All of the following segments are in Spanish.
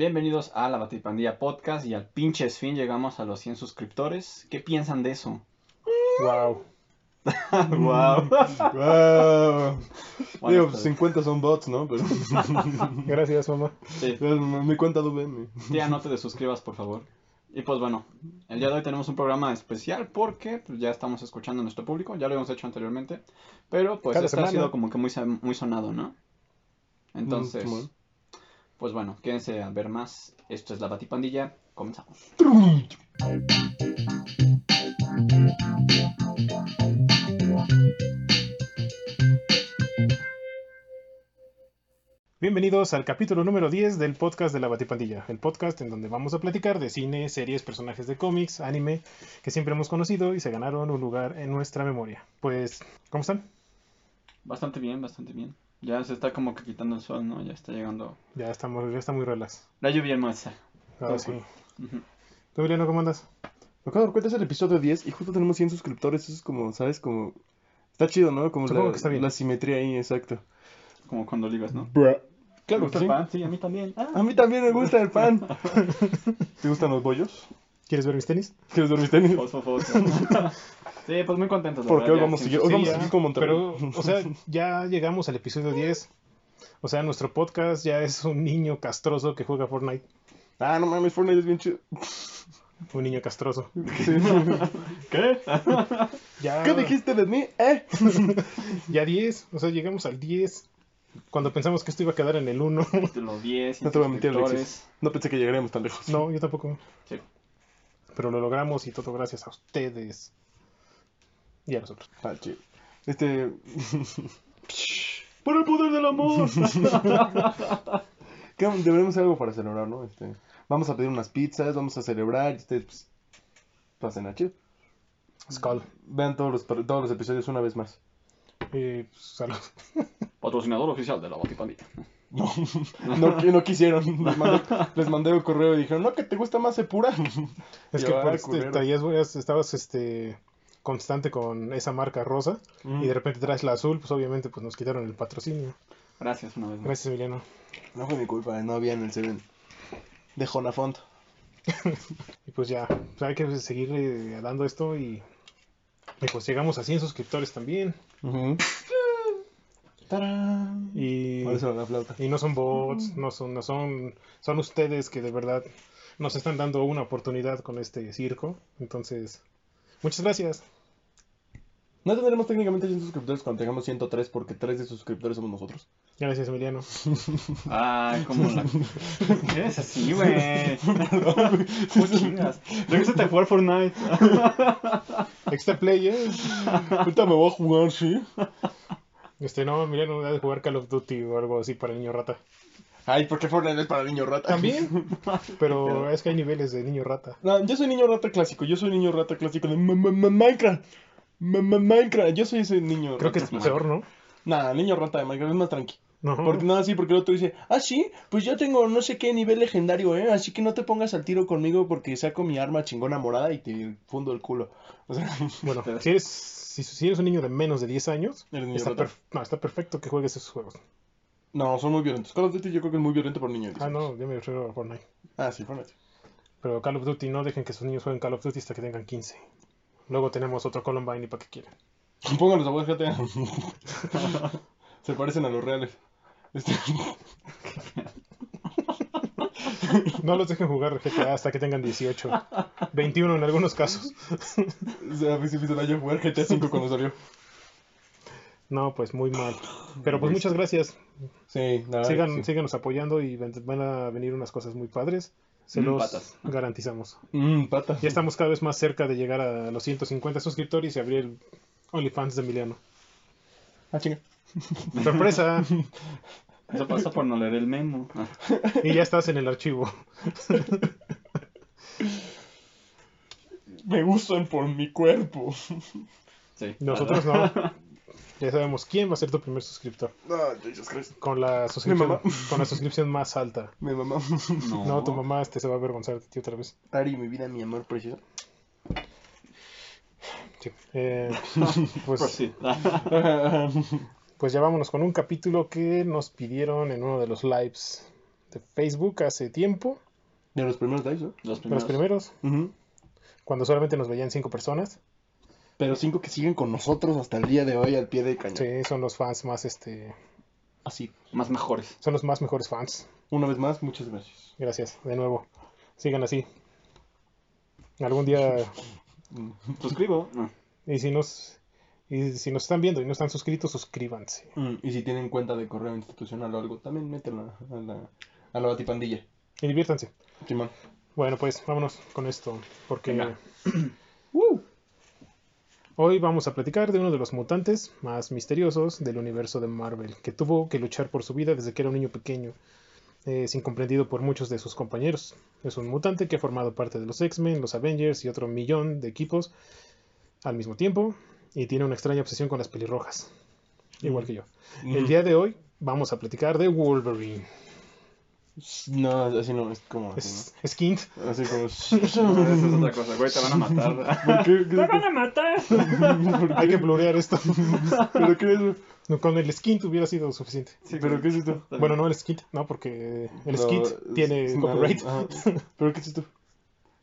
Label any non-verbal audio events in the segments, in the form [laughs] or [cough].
Bienvenidos a la Batipandilla Podcast y al pinche fin llegamos a los 100 suscriptores. ¿Qué piensan de eso? Wow. wow. wow. Bueno, Digo, pues, 50 son bots, ¿no? Pero... [laughs] Gracias, mamá. sí. Mi cuenta VM. Tía, no te desuscribas, por favor. Y pues bueno, el día de hoy tenemos un programa especial porque pues, ya estamos escuchando a nuestro público, ya lo habíamos hecho anteriormente, pero pues Cada este ha sido como que muy, muy sonado, ¿no? Entonces, Mm. Pues bueno, quédense a ver más. Esto es la Batipandilla, comenzamos. Bienvenidos al capítulo número 10 del podcast de la Batipandilla, el podcast en donde vamos a platicar de cine, series, personajes de cómics, anime que siempre hemos conocido y se ganaron un lugar en nuestra memoria. Pues, ¿cómo están? Bastante bien, bastante bien. Ya se está como que quitando el sol, ¿no? Ya está llegando Ya estamos, ya está muy relax. la lluvia hermosa. Ahora sí. Ujú. ¿Tú, Emiliano, cómo andas? Me acabo de dar cuenta, es el episodio 10 y justo tenemos 100 suscriptores. Eso es como, ¿sabes? Como... Está chido, ¿no? Como Supongo la, que está bien. la simetría ahí, exacto. Como cuando ligas, ¿no? Claro ¿Te que gusta sí. el pan? Sí, a mí también. Ah. A mí también me gusta el pan. [laughs] ¿Te gustan los bollos? ¿Quieres ver mis tenis? ¿Quieres ver mis tenis? Fosfo, fosfo. [laughs] sí, pues muy contentos. Porque verdad, hoy vamos a seguir- hoy vamos a seguir con Monterrey. Pero, o sea, ya llegamos al episodio 10. O sea, nuestro podcast ya es un niño castroso que juega Fortnite. Ah, no mames, Fortnite es bien chido. Un niño castroso. Sí. [laughs] ¿Qué? Ya, ¿Qué dijiste de mí? ¿Eh? [laughs] Ya 10, o sea, llegamos al 10. Cuando pensamos que esto iba a quedar en el 1. Los 10 No te voy a mentir. Alexis. No pensé que llegaríamos tan lejos. No, yo tampoco. Sí. Pero lo logramos y todo gracias a ustedes. Y a nosotros. Ah, chido. Este. [laughs] ¡Por el poder del amor! [laughs] Deberíamos hacer algo para celebrar, ¿no? Este, vamos a pedir unas pizzas, vamos a celebrar ustedes, pues, pasen a chido. Skull. Vean todos los, todos los episodios una vez más. Eh, salud. [laughs] Patrocinador oficial de la Batipandilla. No, no, no quisieron. Les mandé, les mandé un correo y dijeron, no, que te gusta más Epura. Es Yo, que "Ah, pues, te- culero". traías, buenas- estabas este, constante con esa marca rosa Mm. y de repente traes la azul, pues obviamente pues nos quitaron el patrocinio. Gracias una vez más. Gracias, Emiliano. No fue mi culpa, no había en el Seven. De Jonafont. [laughs] Y pues ya, pues, hay que seguir eh, dando esto y, y pues llegamos a 100 suscriptores también. Ujú. ¡Tarán! Y, Ahora suena la flauta. y no son bots, no son, no son, son ustedes que de verdad nos están dando una oportunidad con este circo. Entonces, muchas gracias. No tendremos técnicamente 100 suscriptores cuando tengamos 103 porque 3 de sus suscriptores somos nosotros. Gracias, Emiliano. [laughs] Ay, como la. [laughs] ¿Qué es así, güey? [laughs] Regrésate a jugar Fortnite. Extra player. Ahorita me voy a jugar, ¿sí? Este, no, Emiliano ha de jugar Call of Duty o algo así para niño rata. Ay, ¿por qué Fortnite es para niño rata? También, [laughs] pero es que hay niveles de niño rata. No, yo soy niño rata clásico. Yo soy niño rata clásico de Minecraft. Minecraft. Yo soy ese niño Creo que es rata. peor, ¿no? Nah, niño rata de Minecraft es más tranqui. No. Porque nada, sí, porque el otro dice, ah, sí, pues yo tengo no sé qué nivel legendario, ¿eh? Así que no te pongas al tiro conmigo porque saco mi arma chingona morada y te fundo el culo. O sea, [laughs] Bueno, si eres, si, si eres un niño de menos de 10 años, está, rata. no, está perfecto que juegues esos juegos. No, son muy violentos. Call of Duty yo creo que es muy violento por niños. Ah, no, yo me refiero a Fortnite. Ah, sí, Fortnite. Pero Call of Duty, no dejen que sus niños jueguen Call of Duty hasta que tengan 15. Luego tenemos otro Columbine y para qué quieren. Pónganlos a GTA. [laughs] Se parecen a los reales. Este, [laughs] No los dejen jugar GTA hasta que tengan 18. 21 en algunos casos. [laughs] o sea, a mí se me hizo jugar GTA 5 cuando salió. No, pues muy mal. Pero pues muchas gracias. Sí, nada. Sigan, sí. Síganos apoyando y van a venir unas cosas muy padres. Se Mm, los patas. [laughs] garantizamos. Mmm, pata. Ya estamos cada vez más cerca de llegar a los 150 suscriptores y abrir el OnlyFans de Emiliano. Ah, chinga. [laughs] ¡Sorpresa! [laughs] Eso pasa por no leer el memo. Ah, y ya estás en el archivo. Me gustan por mi cuerpo. Sí. Nosotros no. Ya sabemos quién va a ser tu primer suscriptor. Ah, Jesus Christ. Con la suscripción, mamá. con la suscripción más alta. [laughs] Mi mamá. No. No, tu mamá este se va a avergonzar de ti otra vez. Ari, mi vida, mi amor precioso. Sí. Eh, [laughs] Pues pues, sí. [laughs] pues ya vámonos con un capítulo que nos pidieron en uno de los lives de Facebook hace tiempo, De los primeros lives, ¿no? Los de los primeros. primeros, cuando solamente nos veían cinco personas. Pero cinco que siguen con nosotros hasta el día de hoy al pie de cañón. Sí, son los fans más, este, Así. Más mejores. son los más mejores fans. Una vez más, muchas gracias. Gracias, de nuevo. Sigan así. Algún día, [laughs] Suscribo. No. y si nos, y si nos están viendo y no están suscritos, suscríbanse. Mm, Y si tienen cuenta de correo institucional o algo, también métanla a la, a la batipandilla. Y diviértanse. Bueno, pues vámonos con esto, porque Venga. [clears throat] hoy vamos a platicar de uno de los mutantes más misteriosos del universo de Marvel, que tuvo que luchar por su vida desde que era un niño pequeño, es incomprendido por muchos de sus compañeros. Es un mutante que ha formado parte de los X-Men, los Avengers y otro millón de equipos al mismo tiempo, y tiene una extraña obsesión con las pelirrojas, igual que yo. El día de hoy vamos a platicar de Wolverine. No, así no, es como así, Es, es Kint. ¿no? Así como... [laughs] No, esa es otra cosa, güey, te van a [laughs] matar. ¿Por qué? [laughs] ¿Qué- a matar! Hay que blurear esto. ¿Pero qué es eso? Con el skint hubiera sido suficiente. ¿Pero qué es esto? Bueno, no el skint, no, porque el No, skit es- tiene es- copyright. ajá. ¿Pero qué es esto?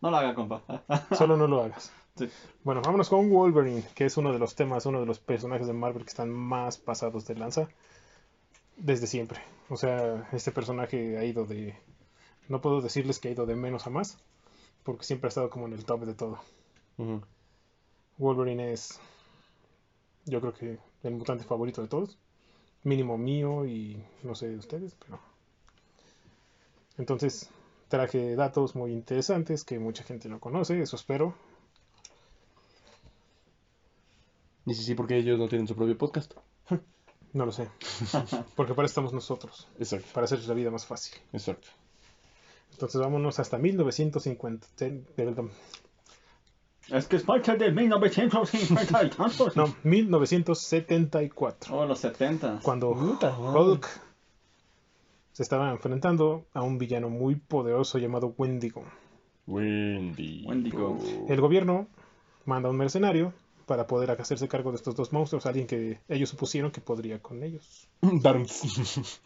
No lo haga, compa. Solo no lo hagas. Sí. Bueno, vámonos con Wolverine, que es uno de los temas, uno de los personajes de Marvel que están más pasados de lanza desde siempre. O sea, este personaje ha ido de... No puedo decirles que ha ido de menos a más, porque siempre ha estado como en el top de todo. Wolverine es, yo creo que el mutante favorito de todos. Mínimo mío y no sé de ustedes, pero... Entonces, traje datos muy interesantes que mucha gente no conoce, eso espero. Y sí, sí, porque ellos no tienen su propio podcast. No lo sé. Porque para eso estamos nosotros, Exacto, para hacer la vida más fácil. exacto. Entonces vámonos hasta 1950. perdón, Es que es parte de 1950 y tantos. No, 1974. Oh, los 70. Cuando. Hulk se estaba enfrentando a un villano muy poderoso llamado Wendigo. Wendy. Wendigo. El gobierno manda a un mercenario para poder hacerse cargo de estos dos monstruos, alguien que ellos supusieron que podría con ellos. Darms. [laughs]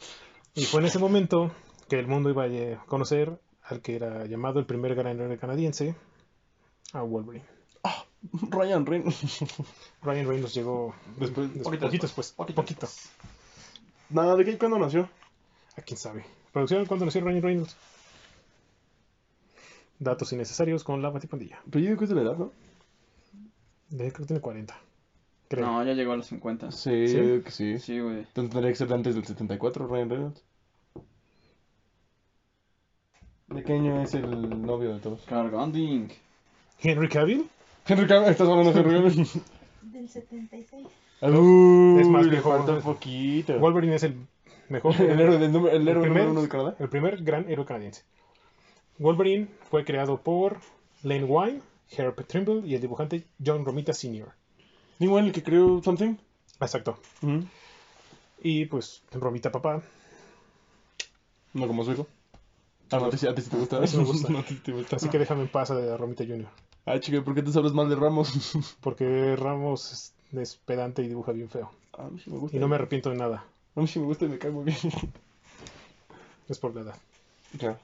Y fue en ese momento que el mundo iba a conocer al que era llamado el primer gran héroe canadiense, a Wolverine. Ryan Reynolds. [laughs] Ryan Reynolds llegó Después- des- Poquito poquito después, después. poquito Poquito. Nada, ¿de qué? ¿Cuándo nació? ¿A quién sabe? ¿Producción cuándo nació Ryan Reynolds? Datos innecesarios con la batipandilla. Pero yo digo que es de la edad, ¿no? De, creo que tiene 40. Creo. No, ya llegó a los 50. Sí, ¿Sí? yo digo que sí. Sí, güey. Entonces tendría que ser antes del 74, Ryan Reynolds. ¿De qué año es el novio de todos? Carganding. Henry Cavill Henry Cavill, estás hablando de Henry Cavill. [laughs] Del 76. Uy, Es más le viejo. falta un poquito. Wolverine es el mejor. [laughs] El héroe del número, el el héroe primer, número uno de Canadá. el primer gran héroe canadiense. Wolverine fue creado por Lane Wine, Herb Trimble y el dibujante John Romita Sr. Igual el que creó Something. Exacto. Y pues Romita papá. No como su hijo. Ah, no, a ti, sí- a ti sí te gusta. Me. [laughs] No, te gusta. Así que déjame en paz a Romita Jr. Ah, chica, ¿por qué te hablas mal de Ramos? [laughs] Porque Ramos es, es pedante y dibuja bien feo. A mí sí me gusta. Y no me arrepiento de nada. A mí sí me gusta y me muy bien. Es por la edad. Claro,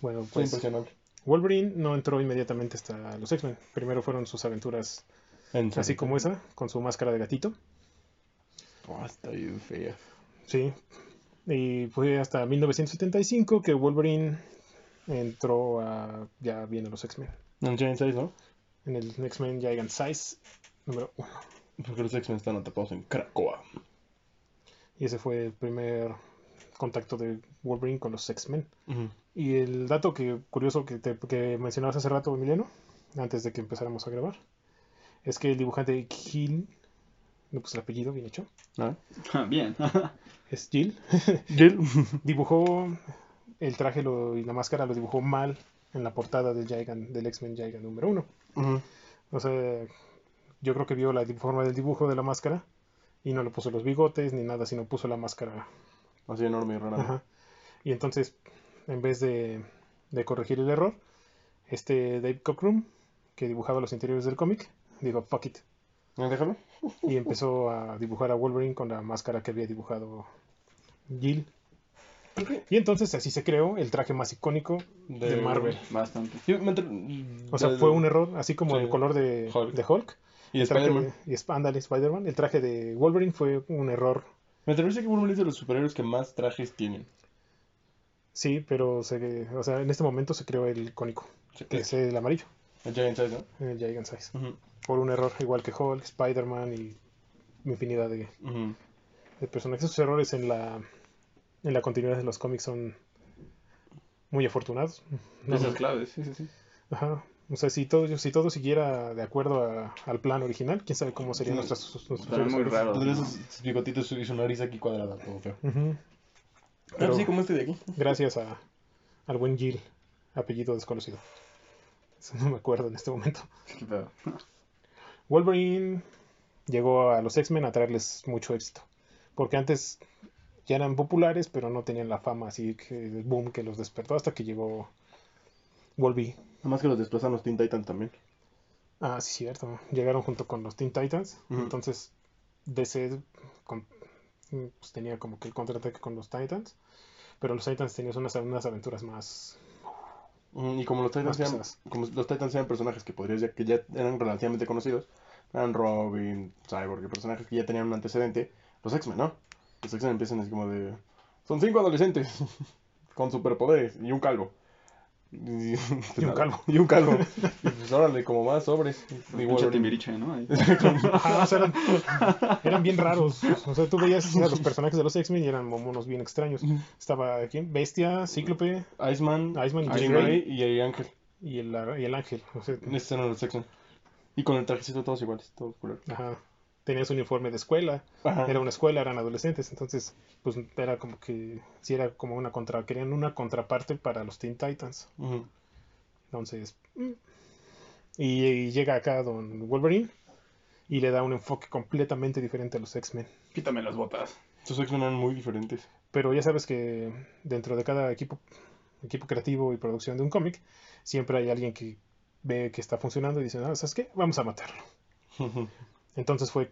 Bueno, pues impresionable. Wolverine no entró inmediatamente hasta los X-Men. Primero fueron sus aventuras En así como esa, con su máscara de gatito. Oh, está bien fea. Sí. Y fue hasta 1975 que Wolverine entró a, ya bien a los X-Men. En Giant Size, ¿no? En el X-Men Gigant Size número 1. Porque los X-Men están atrapados en Krakoa. Y ese fue el primer contacto de Wolverine con los X-Men. Y el dato que curioso que, te, que mencionabas hace rato, Emiliano, antes de que empezáramos a grabar, es que el dibujante Gil, no pues el apellido bien hecho, ¿Ah? Bien. [laughs] es Gil, [laughs] Jill. dibujó el traje lo- y la máscara lo dibujó mal en la portada del, del X-Men Gigant número 1. Ujú. O sea, yo creo que vio la forma del dibujo de la máscara y no le puso los bigotes ni nada, sino puso la máscara. Así enorme y rara. Ajá. Y entonces, en vez de, de corregir el error, este Dave Cockrum, que dibujaba los interiores del cómic, dijo, fuck it. ¿Me déjalo? [laughs] Y empezó a dibujar a Wolverine con la máscara que había dibujado Jill. Y entonces así se creó el traje más icónico de, Marvel. Bastante. Yo me entre- O sea, de- fue un error, así como Sí. el color de Hulk. de Hulk. Y el traje Spider-Man. ándale, Spider-Man. El traje de Wolverine fue un error. Me decir que Wolverine es de los superhéroes que más trajes tienen. Sí, pero se, o sea, en este momento se creó el icónico, que es el amarillo, El Giant Size, ¿no? el Gigant Size. Por un error, igual que Hulk, Spider-Man y infinidad de, personajes. Esos errores en la, en la continuidad de los cómics son muy afortunados. No, Esas claves, sí, sí, sí. Ajá. O sea, si todo, si todo siguiera de acuerdo a- al plan original, quién sabe cómo serían Sí. nuestras, nuestros Estaría muy raro. Tendría sus bigotitos y su nariz aquí cuadrada, todo feo. Ujú. Pero Pero sí, como este de aquí. gracias a, al buen Jill, apellido desconocido. Eso [laughs] no me acuerdo en este momento. Qué pedo. Wolverine llegó a los X-Men a traerles mucho éxito. Porque antes ya eran populares, pero no tenían la fama así que el boom que los despertó hasta que llegó Wolverine. Nada más que los desplazan los Teen Titans también. Ah, sí, cierto. Llegaron junto con los Teen Titans. Entonces, DC con- pues, tenía como que el contraataque con los Titans. Pero los Titans tenían unas, unas aventuras más. Mm, Y como los Titans eran, como los Titans eran personajes que podrías ya, que ya eran relativamente conocidos, eran Robin, Cyborg, personajes que ya tenían un antecedente, los X-Men, ¿no? Los X-Men empiezan así como de... Son cinco adolescentes [laughs] con superpoderes y un calvo. Y, Y un [laughs] calvo. Y un calvo. [laughs] Y pues órale, como más sobres. Wolverine. Timbiriche, ¿no? Ahí. [laughs] Ajá, o sea, eran, eran bien raros. O sea, tú veías a los personajes de los X-Men y eran monos bien extraños. Estaba ¿quién? Bestia, Cíclope Iceman, Iceman y Jean Jean Grey Grey. y el Ángel. y el, y el ángel. O sea, Estos eran los X-Men. Y con el trajecito todos iguales, todos culeros. ajá. Tenían su uniforme de escuela. Ajá. Era una escuela, eran adolescentes. Entonces, pues era como que. Sí, era como una contra. Querían una contraparte para los Teen Titans. Entonces. mm. Y, y llega acá Don Wolverine. Y le da un enfoque completamente diferente a los X-Men. Quítame las botas. Estos X-Men eran muy diferentes. Pero ya sabes que dentro de cada equipo, equipo creativo y producción de un cómic, siempre hay alguien que ve que está funcionando y dice, ah, ¿sabes qué? Vamos a matarlo. [laughs] Entonces fue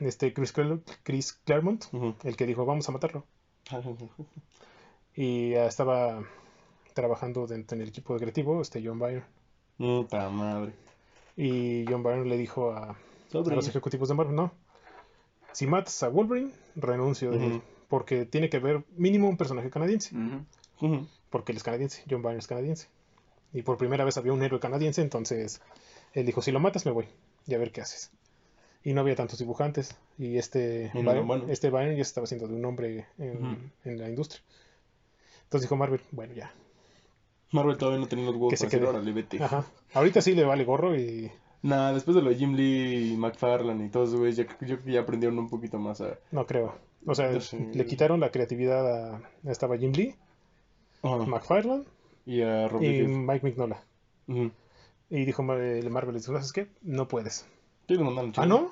este Chris, Clar- Chris Claremont el que dijo, vamos a matarlo. [laughs] Y ya estaba trabajando dentro en el equipo creativo, este John Byrne. Puta madre. Y John Byrne le dijo a, los ejecutivos de Marvel, no, si matas a Wolverine, renuncio de él, porque tiene que haber mínimo un personaje canadiense. Porque él es canadiense, John Byrne es canadiense. Y por primera vez había un héroe canadiense, entonces él dijo, si lo matas me voy, y a ver qué haces. Y no había tantos dibujantes, y este, Y no eran Byrne, buenos. este Byrne ya estaba haciendo de un hombre en, en la industria. Entonces dijo Marvel, bueno, ya. Marvel todavía no tenía los huevos Que se para decir, quede. órale, vete. Ajá. Ahorita sí le vale gorro y Nah, después de lo de Jim Lee y McFarlane y todos ya, yo creo que ya aprendieron un poquito más a... no creo. O sea, le quitaron la creatividad a... Estaba Jim Lee. McFarlane y a Rob y. Mike Mignola. Ujú. Y dijo Mar- Marvel, dijo, ¿sabes qué? No puedes. Sí, lo mandaron Ah. ¿no?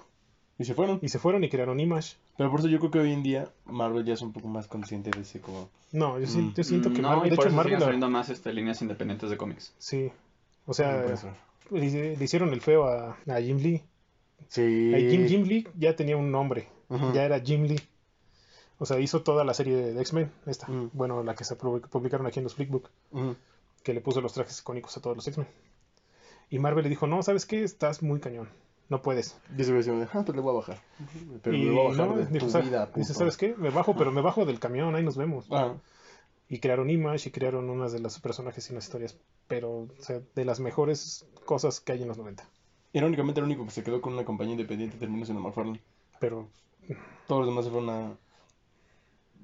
Y se fueron. Y se fueron y crearon Image. Pero por eso yo creo que hoy en día Marvel ya es un poco más consciente de ese como... No, yo, sí- Mm. yo siento que no, Marvel, y de por hecho eso Marvel, más este, líneas independientes de cómics. sí, o sea, puede ser. le, le hicieron el feo a, a Jim Lee. Sí. A Jim, Jim Lee ya tenía un nombre, ya era Jim Lee. O sea, hizo toda la serie de X-Men, esta, Mm. bueno, la que se pu- publicaron aquí en los Flickbook, que le puso los trajes icónicos a todos los X-Men. Y Marvel le dijo, no, ¿sabes qué? Estás muy cañón, no puedes. Y ese güey dijo, ah, pues le voy a bajar. Pero y le voy a bajar no, de dijo, tu "Sa- vida, dice, puto". ¿sabes qué? Me bajo, pero me bajo del camión, ahí nos vemos. Ajá. Y crearon Image y crearon unas de los personajes y las historias, pero o sea, de las mejores cosas que hay en los 90. Irónicamente el único que se quedó con una compañía independiente terminó siendo McFarlane. Pero Todos los demás se fueron a...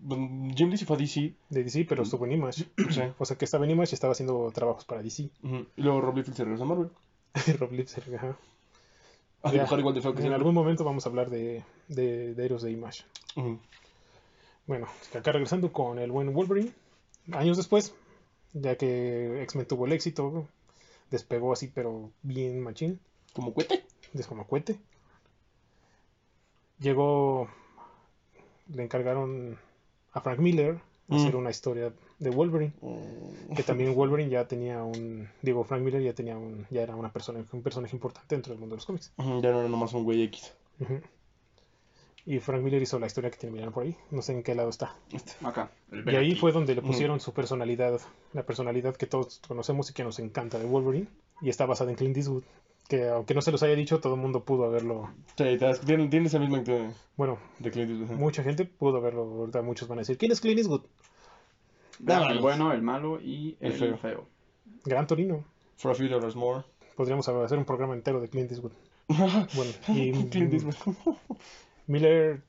Bueno, Jim Lee se fue a DC. de DC, pero estuvo en Image. [clears throat] o sea, O sea, que estaba en Image y estaba haciendo trabajos para DC. Y luego Rob Liefeld se regresó a Marvel. [laughs] Rob Liefeld, ajá. A Ya. dibujar igual de feo que En siempre. algún momento vamos a hablar de, de, de héroes de Image. Bueno, acá regresando con el buen Wolverine. Años después, ya que X-Men tuvo el éxito, despegó así, pero bien machín, Como cuete. de como cohete. Llegó, le encargaron a Frank Miller Mm. hacer una historia de Wolverine. Mm. que también Wolverine ya tenía un digo Frank Miller ya tenía un ya era una persona un personaje importante dentro del mundo de los cómics Ya no era nomás un güey X. Y Frank Miller hizo la historia que tiene mirar por ahí. No sé en qué lado está. Acá. el Y ahí fue donde le pusieron su personalidad, la personalidad que todos conocemos y que nos encanta de Wolverine. Y está basada en Clint Eastwood, que aunque no se los haya dicho, todo el mundo pudo haberlo. Sí, tiene, esa misma actitud Bueno, de Clint Eastwood. mucha gente pudo verlo. Ahorita muchos van a decir, ¿quién es Clint Eastwood? El bueno, el malo y El el, feo. feo. Gran Torino. For a few dollars more. Podríamos hacer un programa entero de Clint Eastwood. [laughs] Bueno, y Clint Eastwood. Miller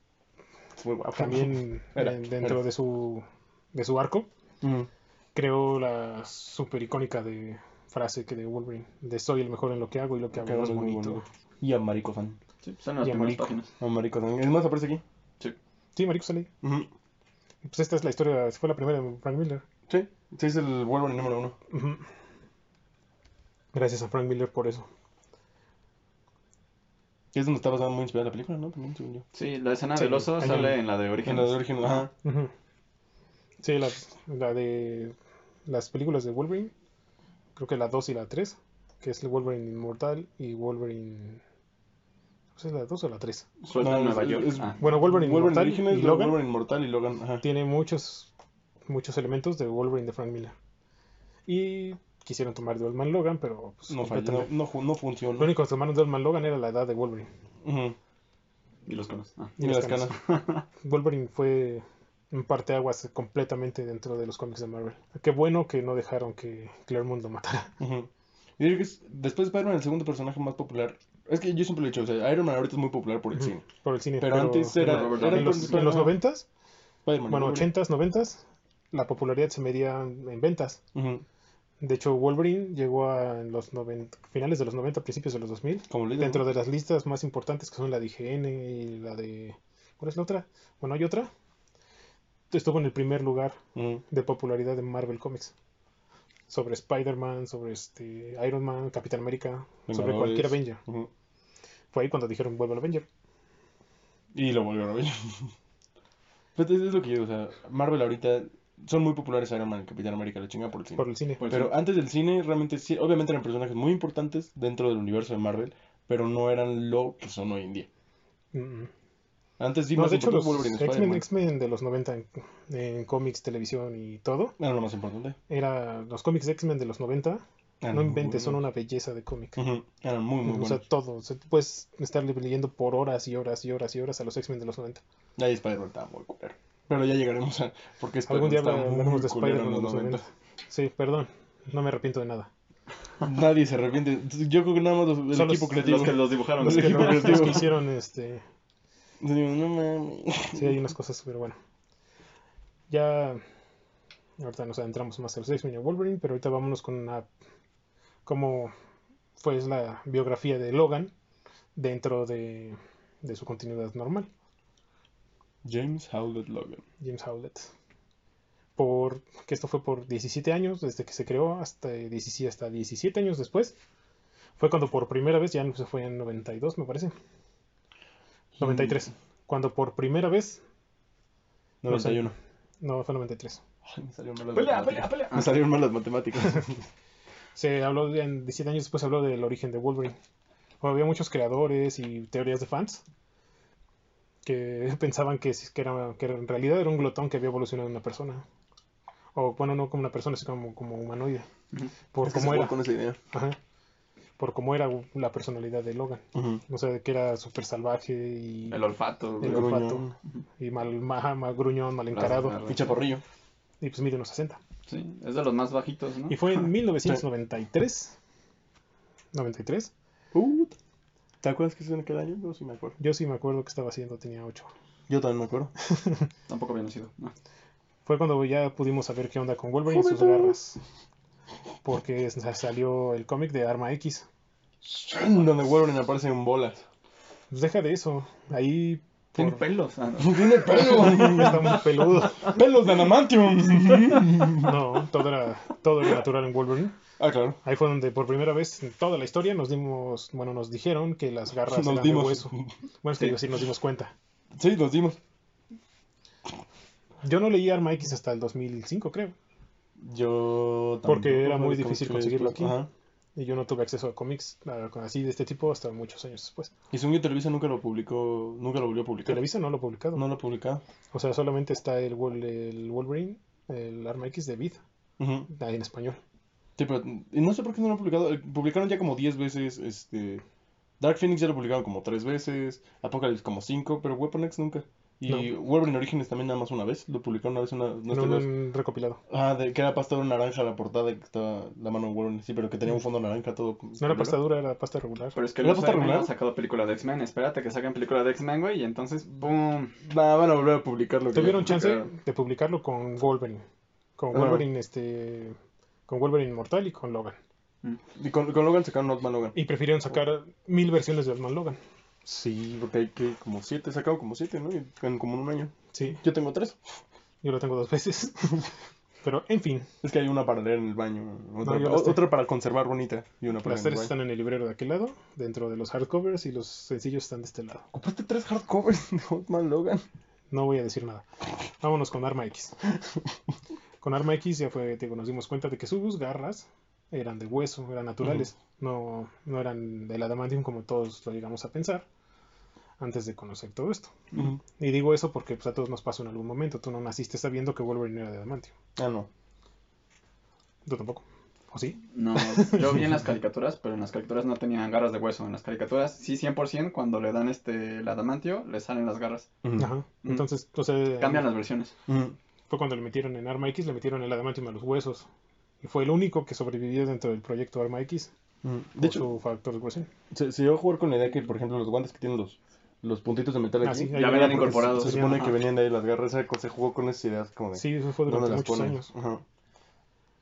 muy guapo. también [laughs] Era, dentro era. de su de su arco Ujú. creó la super icónica de frase que de Wolverine de soy el mejor en lo que hago y lo que hago es bonito. bonito. Y a Marico Fan. Sí, en las Y a primeras Marico. páginas. A Marico Fan. Es más, aparece aquí. Sí. Sí, Marico sale. Ujú. Pues esta es la historia, fue la primera de Frank Miller. Sí, sí, es el Wolverine número uno. Gracias a Frank Miller por eso. Que es donde está basada muy inspirada la película, ¿no? También, según yo. Sí, la escena Sí, del oso en sale el- en la de origen. En la de origen, ajá. Sí, la, la de las películas de Wolverine, creo que la 2 y la 3, que es el Wolverine Inmortal y Wolverine... Sé, ¿la 2 o la 3? Suelta No, en es- Nueva York. es- Ah, Bueno, Wolverine, Wolverine Inmortal Origins, y Logan Wolverine Inmortal y Logan, ajá. tiene muchos, muchos elementos de Wolverine de Frank Miller. Y quisieron tomar de Old Man Logan, pero pues, No falla, no, no, no funciona. Lo único que tomaron de Old Man Logan era la edad de Wolverine. Ujú. y los conos. Ah. Y las canas. [laughs] Wolverine fue un parteaguas completamente dentro de los cómics de Marvel. Qué bueno que no dejaron que Claremont lo matara. Ujú. Yo diría que es, después de Spider-Man, el segundo personaje más popular. Es que yo siempre lo he dicho, o sea, Iron Man ahorita es muy popular por el cine. Por el cine. Pero, antes era. Downey. en los, en los ajá. 90s, Spider-Man, bueno, Wolverine. 80s, 90s, la popularidad se medía en ventas. De hecho, Wolverine llegó a los 90, finales de los 90, principios de los 2000, Como líder. dentro ¿no? de las listas más importantes que son la de IGN y la de... ¿Cuál es la otra? Bueno, hay otra. Estuvo en el primer lugar de popularidad de Marvel Comics. Sobre Spider-Man, sobre este Iron Man, Capitán América, sobre cualquier Avenger. Fue ahí cuando dijeron vuelve al Avenger. Y lo volvieron a ver. [laughs] Pero es es lo que yo digo, o sea, Marvel ahorita son muy populares Iron Man Capitán América, la chinga por el cine. Por el cine. Pues Pero sí. antes del cine, realmente sí, obviamente eran personajes muy importantes dentro del universo de Marvel, pero no eran lo que son hoy en día. Antes sí No, de hecho, los X-Men. X-Men de los 90 en, en cómics, televisión y todo, Era lo más importante. era los cómics de X-Men de los 90. Eran no inventes, son una belleza de cómic. Ujú, Eran muy, muy o buenos. sea, todo. O sea, puedes estar leyendo por horas y horas y horas y horas a los X-Men de los 90. Ya Spider-Man estaba muy culero. Pero ya llegaremos a... Porque Algún día hablaremos de Spider-Man de los los 90. 90. Sí, perdón. No me arrepiento de nada. [laughs] Nadie se arrepiente. Yo creo que nada más los- el Son los- equipo creativo. Los que los dibujaron. Los el que, no- los que hicieron, este... No mames. Sí, hay unas cosas, pero bueno. Ya... Ahorita nos adentramos más a los X-Men y Wolverine, pero ahorita vámonos con una... Cómo fue la biografía de Logan dentro de, de su continuidad normal. James Howlett Logan. James Howlett. Por, que esto fue por 17 años, desde que se creó hasta 17, hasta 17 años después. Fue cuando por primera vez, ya se fue en 92, me parece. 93. Cuando por primera vez, 91. no, fue 93. Ay, me salieron mal las Pelea, matemáticas. pelea, pelea. Me salieron mal las matemáticas. [laughs] Se habló, de- en 17 años después se habló del origen de Wolverine. O había muchos creadores y teorías de fans que [laughs] pensaban que, que, era, que en realidad era un glotón que había evolucionado en una persona. O bueno, no como una persona, sino como, como humanoide. Ujú. Por Es que se cómo jugó era. con esa idea. Ajá. Por cómo era la personalidad de Logan. O sea, que era súper salvaje y, El olfato. El olfato. Y mal, ma- mal gruñón, mal encarado. garras. Y chaparrillo. Y pues mide unos 60. Sí, es de los más bajitos, ¿no? Y fue en 1993. 93. Put. ¿Te acuerdas que es en aquel año? Yo sí me acuerdo. Yo sí me acuerdo que estaba haciendo, tenía 8. Yo también me acuerdo. Tampoco había nacido. No. Fue cuando ya pudimos saber qué onda con Wolverine y sus garras. Porque sa- salió el cómic de Arma X. Donde Wolverine aparece en bolas. Pues deja de eso. Ahí. Tiene por- pelos. ah, no. Tiene [laughs] pelo. Está muy peludo. Pelos de adamantium. [laughs] No, todo era, todo era natural en Wolverine. Ah, claro. Ahí fue donde por primera vez en toda la historia nos dimos, bueno, nos dijeron que las garras Nos eran dimos. de hueso. Bueno, es que sí nos dimos cuenta. Sí, nos dimos. Yo no leí Arma X hasta el 2005, creo. Yo Porque era muy difícil conseguirlo después- aquí. Ajá. Y yo no tuve acceso a cómics así de este tipo hasta muchos años después. Y según yo, Televisa nunca lo publicó, nunca lo volvió a publicar. Televisa no lo ha publicado. No lo ha publicado. O sea, solamente está el, el Wolverine, el Arma X de Vid, Ujú. ahí en español. Sí, pero no sé por qué no lo han publicado. Eh, Publicaron ya como 10 veces, este... Dark Phoenix ya lo publicaron como 3 veces, Apocalypse como 5, pero Weapon X nunca. Y No. Wolverine Origins también nada más una vez, lo publicaron una vez una... No No han recopilado. Ah, de, que era pasta de naranja la portada y que estaba la mano de Wolverine, sí, pero que tenía un fondo naranja todo. No era pasta dura, era pasta regular. Pero es que ¿Era los pasta regular? han sacado película de X-Men. Espérate que saquen película de X-Men, güey, y entonces, boom. Nah, van a volver a publicarlo. que Tuvieron chance de publicarlo con Wolverine. Con. Wolverine, este. Con Wolverine Mortal y con Logan. Y con, con Logan sacaron Old Man Logan. Y prefirieron sacar mil versiones de Batman Logan. Sí, porque hay que como 7, sacaron como 7, ¿no? Y en como un año. Sí, Yo tengo 3. yo lo tengo dos veces. [laughs] Pero, en fin, Es que hay una para leer en el baño, otra, para conservar bonita y una para las en tres el están en el librero de aquel lado, dentro de los hardcovers, y los sencillos están de este lado. ¿Compraste tres hardcovers de Old Man Logan? No voy a decir nada. Vámonos con Arma X. [laughs] Con Arma X ya fue, digo, nos dimos cuenta de que sus garras eran de hueso, eran naturales, no, no eran del adamantium como todos lo llegamos a pensar antes de conocer todo esto. Y digo eso porque pues, a todos nos pasó en algún momento. Tú no naciste sabiendo que Wolverine era de adamantium. Ah, no. Tú tampoco. ¿O sí? No, yo vi en las caricaturas, pero en las caricaturas no tenían garras de hueso. En las caricaturas, sí, 100%, cuando le dan este el adamantio, le salen las garras. Ajá. Entonces, o sea, Cambian las versiones. Fue cuando le metieron en Arma X, le metieron el adamantium a los huesos. Y fue el único que sobrevivió dentro del proyecto Arma X. De hecho, su factor de cohesión. se, se llegó a jugar con la idea que, por ejemplo, los guantes que tienen los, los puntitos de metal Ah, aquí, sí, Ya venía venían incorporados. se se- supone que venían de ahí las garras, se jugó con esas ideas como de... Sí, eso fue durante ¿Dónde las muchos pones? años. Ajá.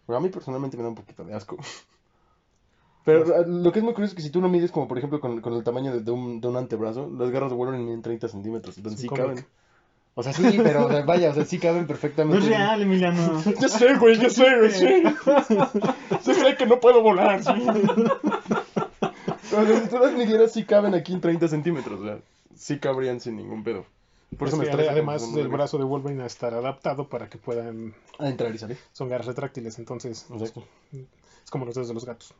Pero a mí personalmente me da un poquito de asco. [laughs] Pero eh, lo que es muy curioso es que si tú lo mides como por ejemplo con, con el tamaño de, de un, de un antebrazo, las garras Wolverine miden 30 centímetros, entonces Es sí caben. O sea, sí, pero o sea, vaya, o sea, sí caben perfectamente. Emiliano. [laughs] Yo sé, güey, yo sé, yo sé. Yo sé que no puedo volar, sí. [laughs] Pero si tú las midieras, sí caben aquí en 30 centímetros, sea, sí cabrían sin ningún pedo. Por eso Es me además son muy el grandes. brazo de Wolverine estar adaptado para que puedan A entrar y salir. son garras retráctiles entonces es como los dedos de los gatos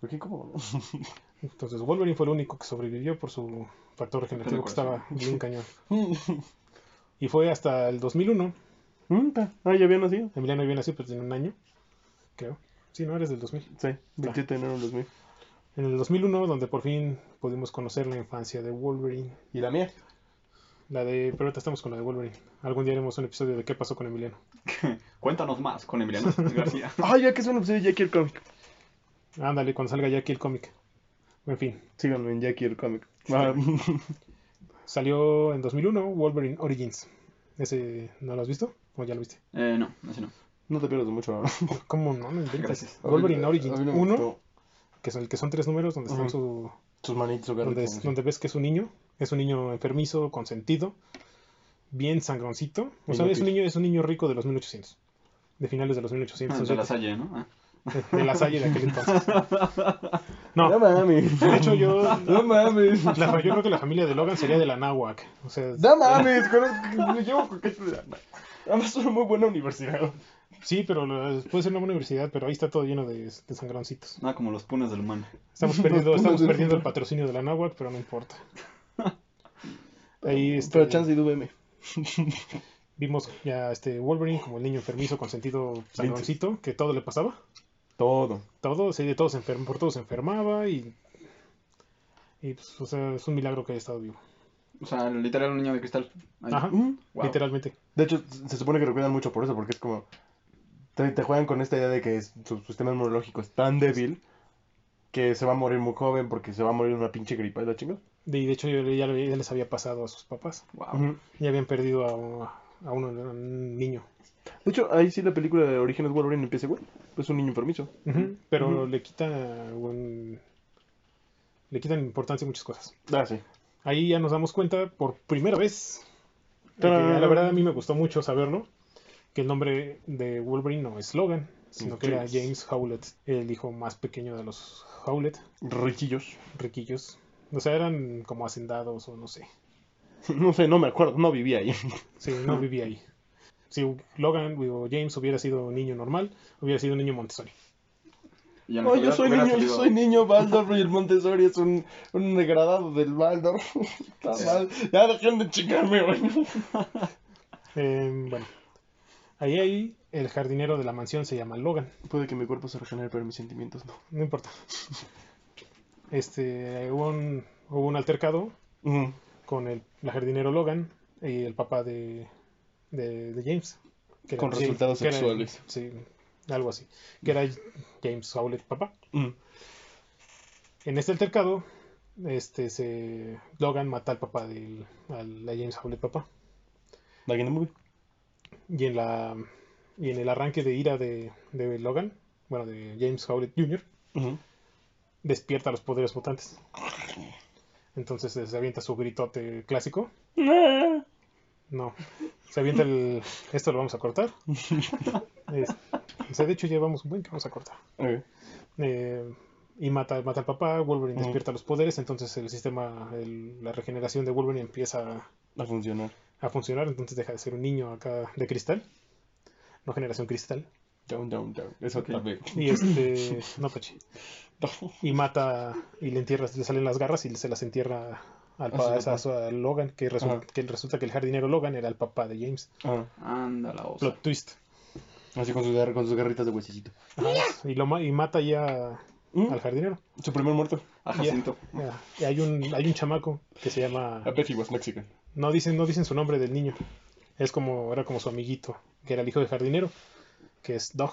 ¿Por qué cómo? [laughs] entonces Wolverine fue el único que sobrevivió por su factor regenerativo que estaba bien cañón [laughs] y fue hasta el 2001 Mm, ta. Ah, ya había nacido. Emiliano bien así pues tiene un año creo sí no eres del 2000 Sí, 27 de enero del 2000. En el 2001 donde por fin pudimos conocer la infancia de Wolverine ¿Y la mía? la de pero ahorita estamos con la de Wolverine algún día haremos un episodio de qué pasó con Emiliano [laughs] Cuéntanos más con Emiliano [laughs] García. [laughs] Ah, ya que es un episodio de Jackie el Comic. ándale cuando salga aquí el cómic en fin Síganme en Jackie el Comic. Ah, Salió en 2001 Wolverine Origins. ¿Ese no lo has visto? ¿O ya lo viste? Eh, no, así no. no te pierdas mucho ahora. ¿Cómo no? No inventes. Gracias. Wolverine Origins mí no me 1, gustó. Que son, que son tres números donde están su, Sus manitos donde, ves que es un niño. Es un niño enfermizo, consentido, bien sangroncito. O sea, es un niño, es un niño rico de los 1800. De finales de los 1800. Ah, de la Salle, ¿no? Ah. de, de la Salle de aquel entonces. [laughs] No, No mames. de hecho yo... No mames. [laughs] la- yo creo que la familia de Logan sería de la Náhuac. O sea, No mames. Conozco, me llevo con que Además es una muy buena universidad. Sí, pero lo- puede ser una buena universidad, pero ahí está todo lleno de, de sangroncitos. Nada como los punes del humano. Estamos perdiendo, estamos perdiendo el patrocinio de la Náhuac, pero no importa. [laughs] Ahí este, Pero chance y dúbeme. [laughs] vimos ya este Wolverine como el niño enfermizo con sentido sangroncito, que todo le pasaba. Todo. Todo, sí, de todo se enfer- por todo se enfermaba y. Y pues, o sea, es un milagro que haya estado vivo. O sea, literal un niño de cristal. Ahí. Ajá, Mm. Wow. literalmente. De hecho, se supone que lo cuidan mucho por eso, porque es como. Te, te juegan con esta idea de que es- su sistema inmunológico es tan débil que se va a morir muy joven porque se va a morir de una pinche gripa y la chinga. De, y de hecho, yo- ya, le- ya les había pasado a sus papás. Wow. Ya habían perdido a, un- a uno, a un niño. De hecho, ahí sí la película de Orígenes Wolverine empieza igual. Es un niño enfermizo. Pero le quita un- le quitan importancia a muchas cosas. Ah, sí. Ahí ya nos damos cuenta por primera vez. la verdad a mí me gustó mucho saberlo. Que el nombre de Wolverine no es Logan, sino que era James. Howlett, el hijo más pequeño de los Howlett, Riquillos. riquillos. O sea, eran como hacendados o no sé. [laughs] No sé, no me acuerdo, no vivía ahí. Sí, no [laughs] vivía ahí. Si Logan o James hubiera sido un niño normal, hubiera sido un niño Montessori. No, yo soy niño, yo soy niño [laughs] Baldor y el Montessori es un, un degradado del Baldor. Está mal. Ya dejen de chingarme, güey. Eh, bueno, ahí, ahí el jardinero de la mansión se llama Logan. Puede que mi cuerpo se regenere, pero mis sentimientos no. No importa. Este, hubo un, hubo un altercado con el la jardinero Logan y el papá de, de, de James. que Con resultados que era- sexuales. sí, algo así. Que era James Howlett, papá. En este altercado, este, se, Logan mata al papá del al, a James Howlett, papá. The movie. Y en, la, y en el arranque de ira de, de Logan, bueno, de James Howlett Jr., despierta los poderes mutantes. Entonces eh, se avienta su gritote clásico. [laughs] No, se avienta el... Esto lo vamos a cortar. [laughs] Es- o sea, de hecho llevamos un buen que vamos a cortar. Eh, y mata, mata al papá, Wolverine Ujú. despierta los poderes, entonces el sistema, el- la regeneración de Wolverine empieza A funcionar. A funcionar, entonces deja de ser un niño acá de cristal, no generación cristal. Down, down, down. Eso también. Y este, [laughs] no Pachi. Y mata, y le entierra, le salen las garras y se las entierra al A pa- papá. a a Logan, que resulta, que resulta que el jardinero Logan era el papá de James. Ah, Anda la osa. Plot twist. así con sus, con sus garritas de huesecito. Y, lo, ma- y mata ya Mm, al jardinero. Su primer muerto. A Jacinto. Y hay un, hay un chamaco que se llama... I bet he was Mexican. No dicen, no dicen su nombre del niño. Es como, era como su amiguito, que era el hijo del jardinero, que es Dog.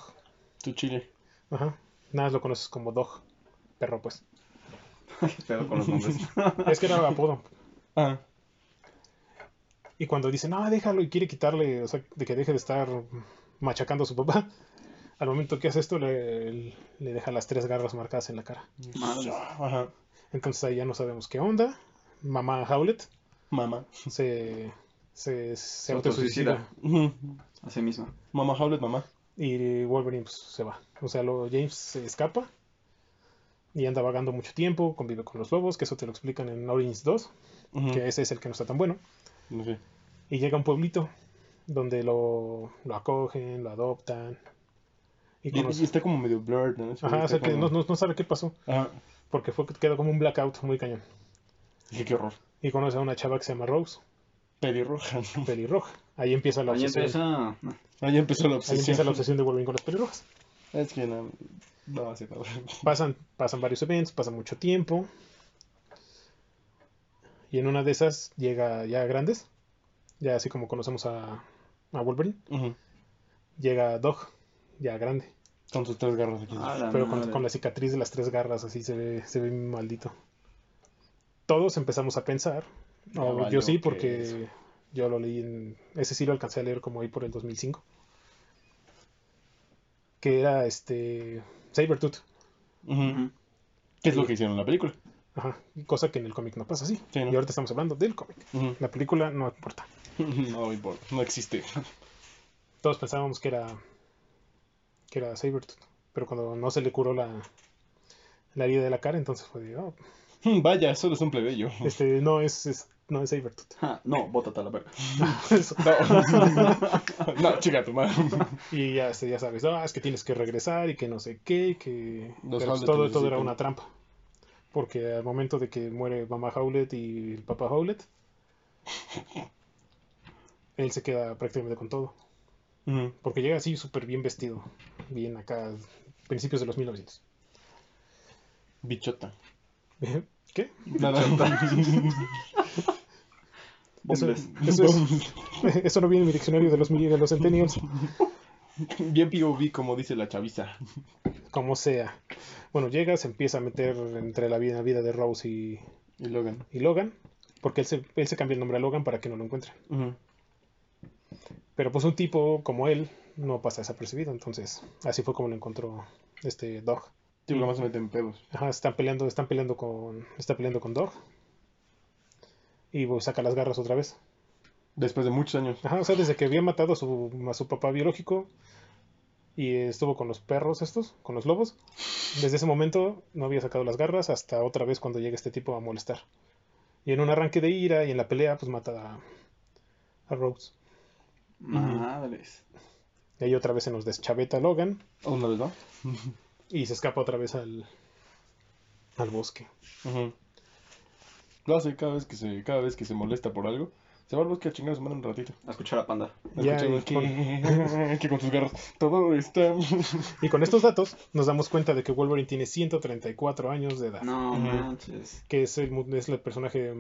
Su chile. Ajá. Nada más lo conoces como Dog. Perro, pues. [laughs] ¿Qué pedo con los nombres? Es que era apodo. Ah, Y cuando dice, no, déjalo y quiere quitarle, o sea, de que deje de estar machacando a su papá, [laughs] al momento que hace esto le, le deja las tres garras marcadas en la cara. Madre. Ajá. Entonces ahí ya no sabemos qué onda. Mamá Howlett Mamá. se, se, se autosuicida. Así mismo. Mamá Howlett, mamá. y Wolverine pues, se va. O sea, lo, James se escapa y anda vagando mucho tiempo, convive con los lobos, que eso te lo explican en Origins 2, Ujú. que ese es el que no está tan bueno. No sé. Y llega a un pueblito donde lo, lo acogen, lo adoptan. Y Y, y está como medio blurred, ¿no? Ajá, o sea que como- no, no, no sabe qué pasó, Ajá. porque fue quedó como un blackout muy cañón. Dije, qué horror. Y conoce a una chava que se llama Rose, Pelirroja. ¿no? pelirroja. Ahí empieza la Ahí obsesión. empieza. Ahí empezó la Ahí obsesión. empieza la obsesión de Wolverine con las pelirrojas. Es que no, no nada. Pasan, pasan varios eventos, pasa mucho tiempo. Y en una de esas llega ya grandes, ya así como conocemos a, a Wolverine, llega Dog, ya grande. Con sus tres garras aquí. La Pero con, con la cicatriz de las tres garras, así se ve, se ve maldito. Todos empezamos a pensar, Ya o valió yo sí, que porque yo lo leí en. Ese sí lo alcancé a leer como ahí por el 2005. Que era este. Sabertooth. ¿Qué es lo que hicieron en la película? Ajá. Cosa que en el cómic no pasa así. Sí, ¿no? Y ahorita estamos hablando del cómic. La película no importa. [laughs] No importa, no existe. Todos pensábamos que era. que era Sabertooth. Pero cuando no se le curó la. la herida de la cara, entonces fue de. "Oh, [laughs] Vaya, solo es un plebeyo. este, no es, es- no es Sabertooth. Ja, no, bótate a la verga. [laughs] No, [laughs] no chica, tu madre. Y ya, este, ya sabes, "Ah, es que tienes que regresar y que no sé qué, y que Los pero todo, todo era una trampa. Porque al momento de que muere mamá Howlett y el papá Howlett, él se queda prácticamente con todo. Porque llega así súper bien vestido, bien acá, principios de los 1900. Bichota. [laughs] ¿Qué? [laughs] Eso, eso, es- [laughs] eso no viene en mi diccionario de los, mil- de los centennials. Bien POV, como dice la chaviza. Como sea. Bueno, llega, se empieza a meter entre la vida, la vida de Rose y, Y Logan. y Logan, porque él se, él se cambia el nombre a Logan para que no lo encuentren. Pero pues un tipo como él no pasa desapercibido, entonces así fue como lo encontró este Dog. Sí, porque más se meten pedos. Ajá, están peleando, están peleando con, está peleando con Dog. Y pues, saca las garras otra vez. Después de muchos años. Ajá, o sea, desde que había matado a su, a su papá biológico y estuvo con los perros estos, con los lobos, desde ese momento no había sacado las garras hasta otra vez cuando llega este tipo a molestar. Y en un arranque de ira y en la pelea, pues mata a, a Rose. Madres. Y ahí otra vez se nos deschaveta Logan. Una vez, ¿no? [laughs] y se escapa otra vez al, al bosque. Ujú. Lo hace cada vez que se, cada vez que se molesta por algo. Se va al bosque a chingar su madre un ratito. A escuchar a Panda. Ya, Escucha, y que- [laughs] que con sus garras. Todo está. Y con estos datos nos damos cuenta de que Wolverine tiene 134 años de edad. No manches. Que es el, es el personaje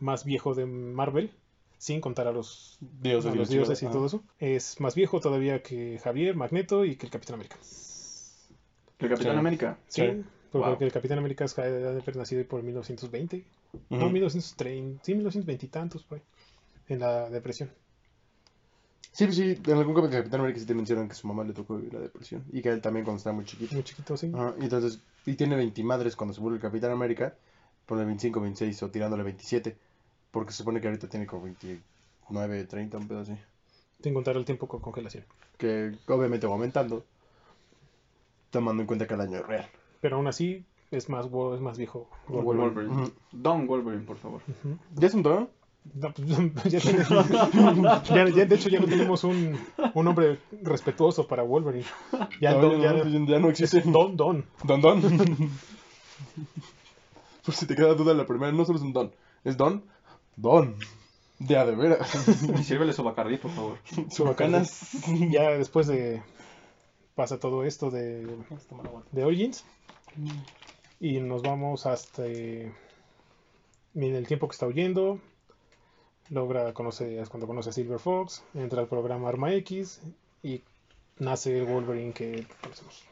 más viejo de Marvel, sin contar a los, Dios a los dioses y todo eso. Es más viejo todavía que Javier, Magneto y que el Capitán América. ¿El Capitán Sí. América? Sí, Sí. porque Wow. el Capitán América es- de haber nacido por 1920. No, 1930, sí, 1920 y tantos, ahí, en la depresión. Sí, pues sí, en algún cómic de Capitán América sí te mencionan que su mamá le tocó vivir la depresión. Y que él también cuando estaba muy chiquito. Muy chiquito, sí. Ajá, y entonces, y tiene 20 madres cuando se vuelve el Capitán América, pone 25, 26 o tirándole 27, porque se supone que ahorita tiene como 29, 30, un pedo así. Sin contar el tiempo con congelación. Que obviamente va aumentando, tomando en cuenta que el año es real. Pero aún así es más, es más viejo. Wolverine. Wolverine. Don Wolverine, por favor. ¿Ya es un? No, pues, [laughs] ya, tiene- ya- ya, de hecho, ya no tenemos un, un nombre respetuoso para Wolverine. Ya, No, Don, ya, ya- no, ya no existe. Don Don. Don Don. [laughs] Por si te queda duda, la primera no solo es un Don, es Don, Don. De a de veras. Y sírvele su Bacardí, por favor. [laughs] Su bacanas. Ya después de. Pasa todo esto de, de Origins. Y nos vamos hasta. eh, En el tiempo que está huyendo. Logra conocer. Es cuando conoce a Silver Fox. Entra al programa Arma X. Y nace el Wolverine que conocemos.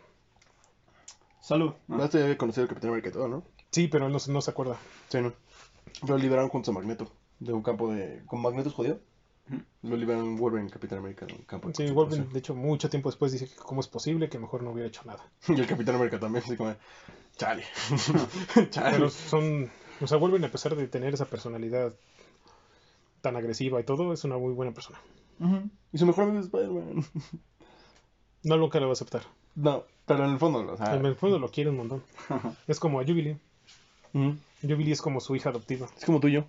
Salud. ¿no? Ya te había conocido el Capitán América y todo, ¿no? Sí, pero no, se- no se acuerda. Sí, ¿no? Lo liberaron junto a Magneto. De un campo de... ¿Con Magneto es jodido? Lo liberaron Wolverine, Capitán América, de un campo de Sí. Wolverine, de hecho, mucho tiempo después dice que cómo es posible que mejor no hubiera hecho nada. [laughs] Y el Capitán América también, así como... de, Chale. [laughs] Chale. Pero son. O sea, Wolverine, a pesar de tener esa personalidad tan agresiva y todo, es una muy buena persona. Y su mejor amigo es Spider-Man. [laughs] No nunca lo va a aceptar. No, pero en el fondo, o sea... En el fondo lo quiere un montón. Es como a Jubilee. ujú. Jubilee es como su hija adoptiva. Es como tú y yo.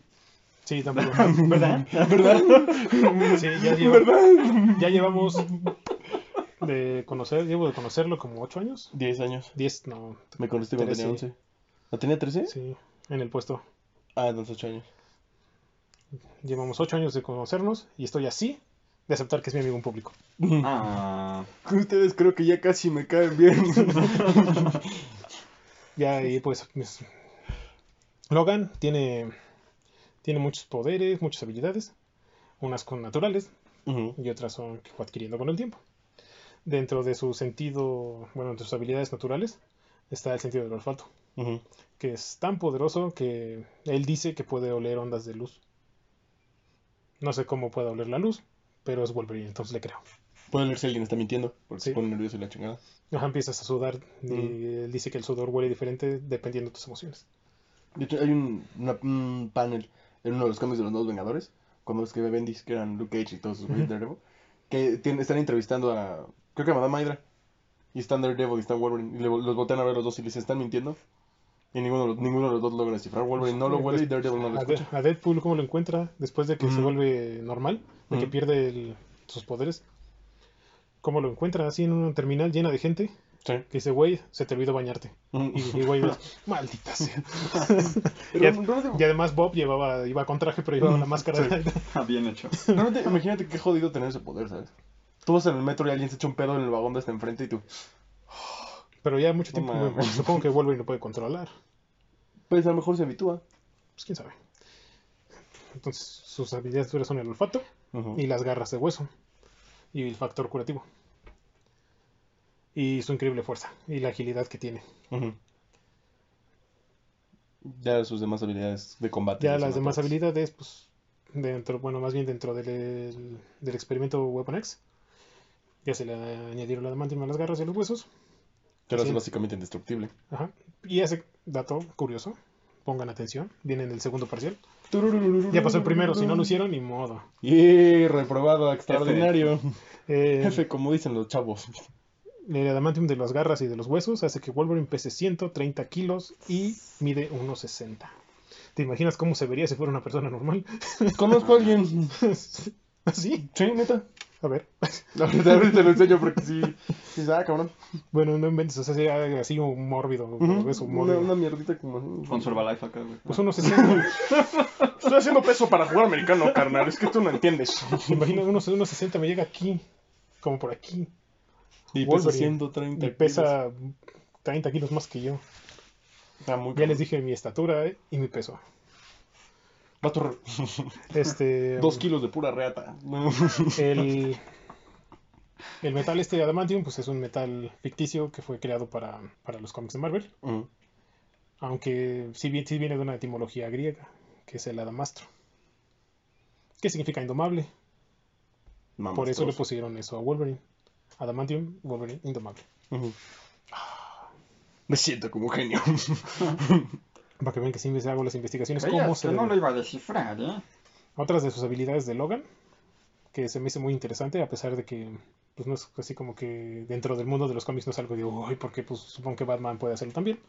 Sí, tampoco. [laughs] ¿Verdad? ¿Verdad? [laughs] Sí, ya, lleva- ¿Verdad? ya llevamos de conocer, llevo de conocerlo como 8 años. 10 años. 10, no. Me conociste cuando tenía 13. 11. ¿No tenía 13? Sí, en el puesto. Ah, entonces 8 años. Llevamos 8 años de conocernos y estoy así de aceptar que es mi amigo en público. [laughs] Ah. Ustedes creo que ya casi me caen bien. Ya, y pues, pues, Logan tiene, tiene muchos poderes, muchas habilidades, unas con naturales y otras son que fue adquiriendo con el tiempo. Dentro de su sentido, bueno, entre sus habilidades naturales está el sentido del olfato, que es tan poderoso que él dice que puede oler ondas de luz. No sé cómo puede oler la luz, pero es Wolverine, entonces le creo. Puede leer si alguien está mintiendo, porque Sí. se pone nervioso y la chingada. Ajá, empiezas a sudar y él dice que el sudor huele diferente dependiendo de tus emociones. De hecho, hay un, una- un panel en uno de los cómics de los Nuevos Vengadores, cuando los que Bendis, que eran Luke Cage y todos sus güeyes Ujú. Daredevil, que tienen- están entrevistando a, creo que a Madame Hydra, y están Daredevil y están Wolverine, y le- los voltean a ver los dos y les están mintiendo, y ninguno, de ninguno de los dos logra descifrar. Wolverine no lo huele y Daredevil no lo De- escucha. a Deadpool, ¿cómo lo encuentra? Después de que se vuelve normal, de que pierde el- sus poderes. ¿Cómo lo encuentra? Así en una terminal llena de gente Sí. que dice, güey, se te olvidó bañarte. Ujú. Y, y güey, [laughs] maldita sea. [laughs] Y, y además Bob llevaba, iba con traje, pero llevaba la máscara. [laughs] Ah, Bien hecho. Realmente, imagínate qué jodido tener ese poder, ¿sabes? Tú vas en el metro y alguien se echa un pedo en el vagón de hasta enfrente y tú, pero ya mucho No tiempo, supongo que Wolverine lo puede controlar. pues a lo mejor se habitúa. Pues quién sabe. Entonces, sus habilidades duras son el olfato y las garras de hueso y el factor curativo. Y su increíble fuerza y la agilidad que tiene. Ya sus demás habilidades de combate. Ya las demás habilidades, pues, dentro, bueno, más bien dentro del, del experimento Weapon X, ya se le añadieron la adamantium a las garras y a los huesos. Que es Sí. básicamente indestructible. Ajá. Y ese dato curioso, pongan atención, viene en el segundo parcial. Ya pasó el primero, si no lo hicieron, ni modo. Y reprobado, extraordinario. Eh, [laughs] Jefe, como dicen los chavos. El adamantium de las garras y de los huesos hace que Wolverine pese 130 kilos y mide 1,60. ¿Te imaginas cómo se vería si fuera una persona normal? [laughs] Conozco a alguien. [laughs] ¿Así? Sí, neta. A ver. Ahorita, ahorita te lo enseño porque sí. Sí, ah, cabrón. Bueno, no inventes, o sea, sería así un mórbido, Una, mórbido. una mierdita como. Con Herbalife acá, güey. Pues unos [laughs] 60, Estoy haciendo peso para jugar americano, carnal. Es que tú no entiendes. imagina, unos, unos 60 me llega aquí, como por aquí. Y pesa pesa 130 130 Y pesa 30 kilos más que yo. Está muy Ya les dije mi estatura eh, y mi peso. Vato, [laughs] Este. dos kilos de pura reata. El, [laughs] el metal este adamantium, pues es un metal ficticio que fue creado para, para los cómics de Marvel. Ujú. Aunque sí, vi- sí viene de una etimología griega, que es el adamastro. Que significa indomable. Por eso le pusieron eso a Wolverine. Adamantium, Wolverine, indomable. Me siento como genio. [laughs] Para que vean que me hago las investigaciones. Creías ¿Cómo que se no lo iba a descifrar, ¿eh? Otras de sus habilidades de Logan, que se me hizo muy interesante, a pesar de que pues no es así como que dentro del mundo de los cómics no es algo de, uy, porque pues supongo que Batman puede hacerlo también.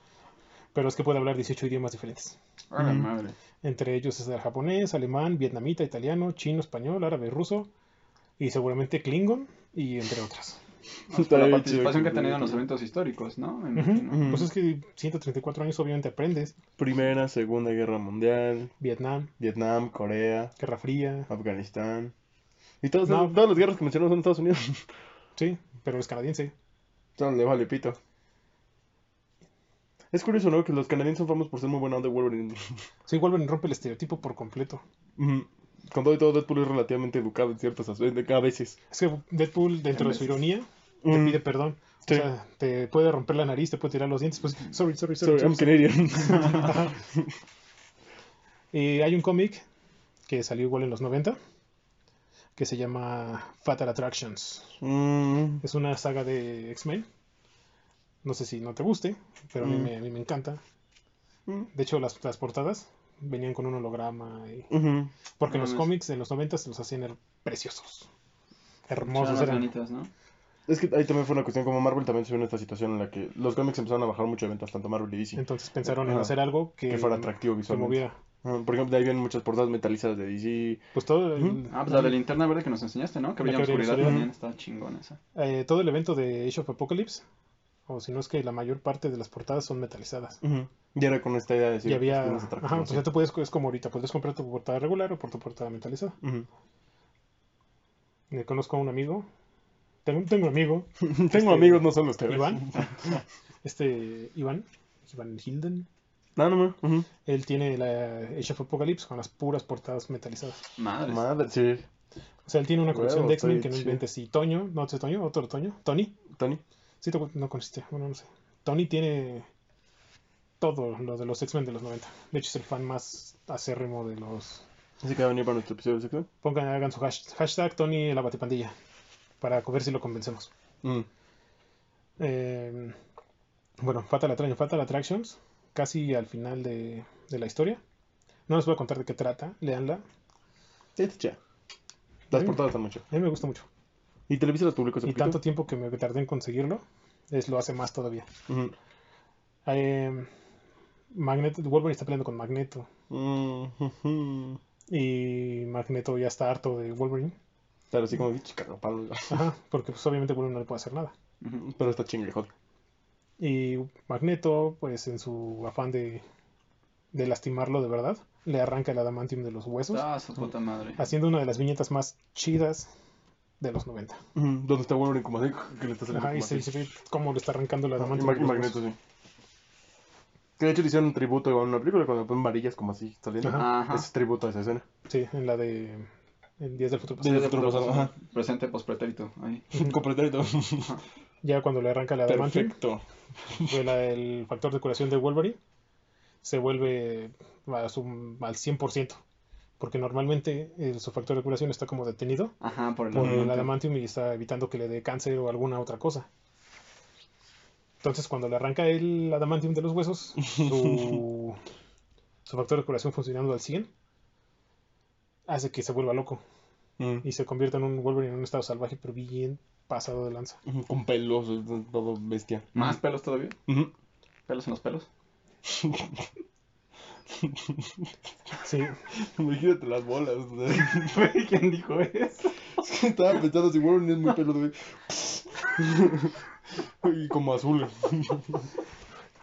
Pero es que puede hablar 18 idiomas diferentes. A la Mm. madre. Entre ellos es el japonés, alemán, vietnamita, italiano, chino, español, árabe, ruso y seguramente klingon y entre otras. [laughs] Hasta la participación que ha tenido en los eventos históricos, ¿no? Me Ujú. imagino. Ujú. Pues es que 134 años obviamente aprendes. Primera, Segunda Guerra Mundial, Vietnam, Vietnam, Corea, Guerra Fría, Afganistán. Y todas, No. todas las guerras que mencionamos son en Estados Unidos. [laughs] sí, pero es canadiense. Le vale pito. Es curioso, ¿no? Que los canadienses son famosos por ser muy buena onda de Wolverine. Sí, Wolverine rompe el estereotipo por completo. Ujú. Con todo y todo, Deadpool es relativamente educado en ciertas aspectos, a veces. Es que Deadpool, dentro de su ironía, te Mm. pide perdón. Sí. O sea, te puede romper la nariz, te puede tirar los dientes, pues, sorry, sorry, sorry. Sorry, I'm. Canadian. [laughs] Ajá. Eh, hay un cómic que salió igual en los 90 que se llama Fatal Attractions. Mm, Es una saga de X-Men. No sé si no te guste, pero a, mí Mm. me, a mí me encanta. mm, De hecho, las, las portadas venían con un holograma. y-. Porque No los cómics de los 90 se los hacían her- preciosos. Hermosos eran. Es que ahí también fue una cuestión como Marvel también se vio en esta situación en la que los cómics empezaron a bajar mucho de ventas, tanto Marvel y DC. Entonces pensaron en hacer algo que, que fuera atractivo que visualmente. moviera. Ajá, Por ejemplo, de ahí vienen muchas portadas metalizadas de DC. Pues todo el. Ah, pues la de linterna verde que nos enseñaste, ¿no? Que La brilla que oscuridad. también está chingón esa. eh, todo el evento de Age of Apocalypse, o si no es que la mayor parte de las portadas son metalizadas. Ujú. Y era con esta idea de decir, y había, pues, ajá, o sí. sea, tú puedes, es como ahorita, puedes comprar tu portada regular o por tu portada metalizada. Eh, conozco a un amigo, tengo, tengo un amigo, [laughs] Tengo Este, amigos, no solo ustedes. Iván, [laughs] este, Iván, Iván Hilden, No, no, no. Él tiene la Age of Apocalypse con las puras portadas metalizadas. Madre. Madre, sí. O sea, él tiene una colección Huevo, de X-Men que no inventes. Y Toño, no sé Toño, otro Toño, Tony, Tony. Sí, te- no consiste, bueno, no sé. Tony tiene todo lo de los X-Men de los 90. De hecho, es el fan más acérrimo de los Así que va a venir para nuestro episodio de sexo. Pongan, hagan su hash- hashtag Tony la batipandilla para ver si lo convencemos. Mm. Eh, bueno, Fatal Attraction, Fatal Attractions, casi al final de, de la historia. No les voy a contar de qué trata, leanla. Sí, chida. Las portadas están mucho. A mí me gusta mucho. ¿Y Televisa las publicó hace Y poquito? tanto tiempo que me tardé en conseguirlo, es, lo hace más todavía. Eh, Magneto, Wolverine está peleando con Magneto. Y Magneto ya está harto de Wolverine. Claro, así como cagapalo. [laughs] Ajá, porque pues obviamente Wolverine no le puede hacer nada. Pero está chingue, joder. Y Magneto, pues en su afán de, de lastimarlo de verdad, le arranca el adamantium de los huesos, Ah, su puta madre. haciendo una de las viñetas más chidas de los 90. Ujú. ¿Dónde está Wolverine como así? Que le está saliendo se, ve cómo le está arrancando el Ah, y. Mag- Magneto, sí. Que de hecho le hicieron un tributo igual en una película cuando ponen varillas como así saliendo. Ajá. Ajá. Es tributo a esa escena. Sí, en la de en Días del Futuro Pasado. de futuro pasado, ajá. Presente pospretérito. Ahí. [laughs] Completamente. Ya cuando le arranca el adamantium, Perfecto. pues la- el factor de curación de Wolverine se vuelve a su, al 100%. Porque normalmente eh, su factor de curación está como detenido Ajá, por el por el adamantium. y está evitando que le dé cáncer o alguna otra cosa. Entonces, cuando le arranca el adamantium de los huesos, su, [laughs] su factor de curación funcionando al 100 hace que se vuelva loco Mm. y se convierta en un Wolverine en un estado salvaje, pero bien pasado de lanza. Con pelos, todo bestia. Más pelos todavía. Pelos en los pelos. [laughs] Sí, [laughs] Imagínate las bolas. [laughs] ¿Quién dijo eso? Estaba pensando si Wolverine es muy peludo, güey. Y como azul.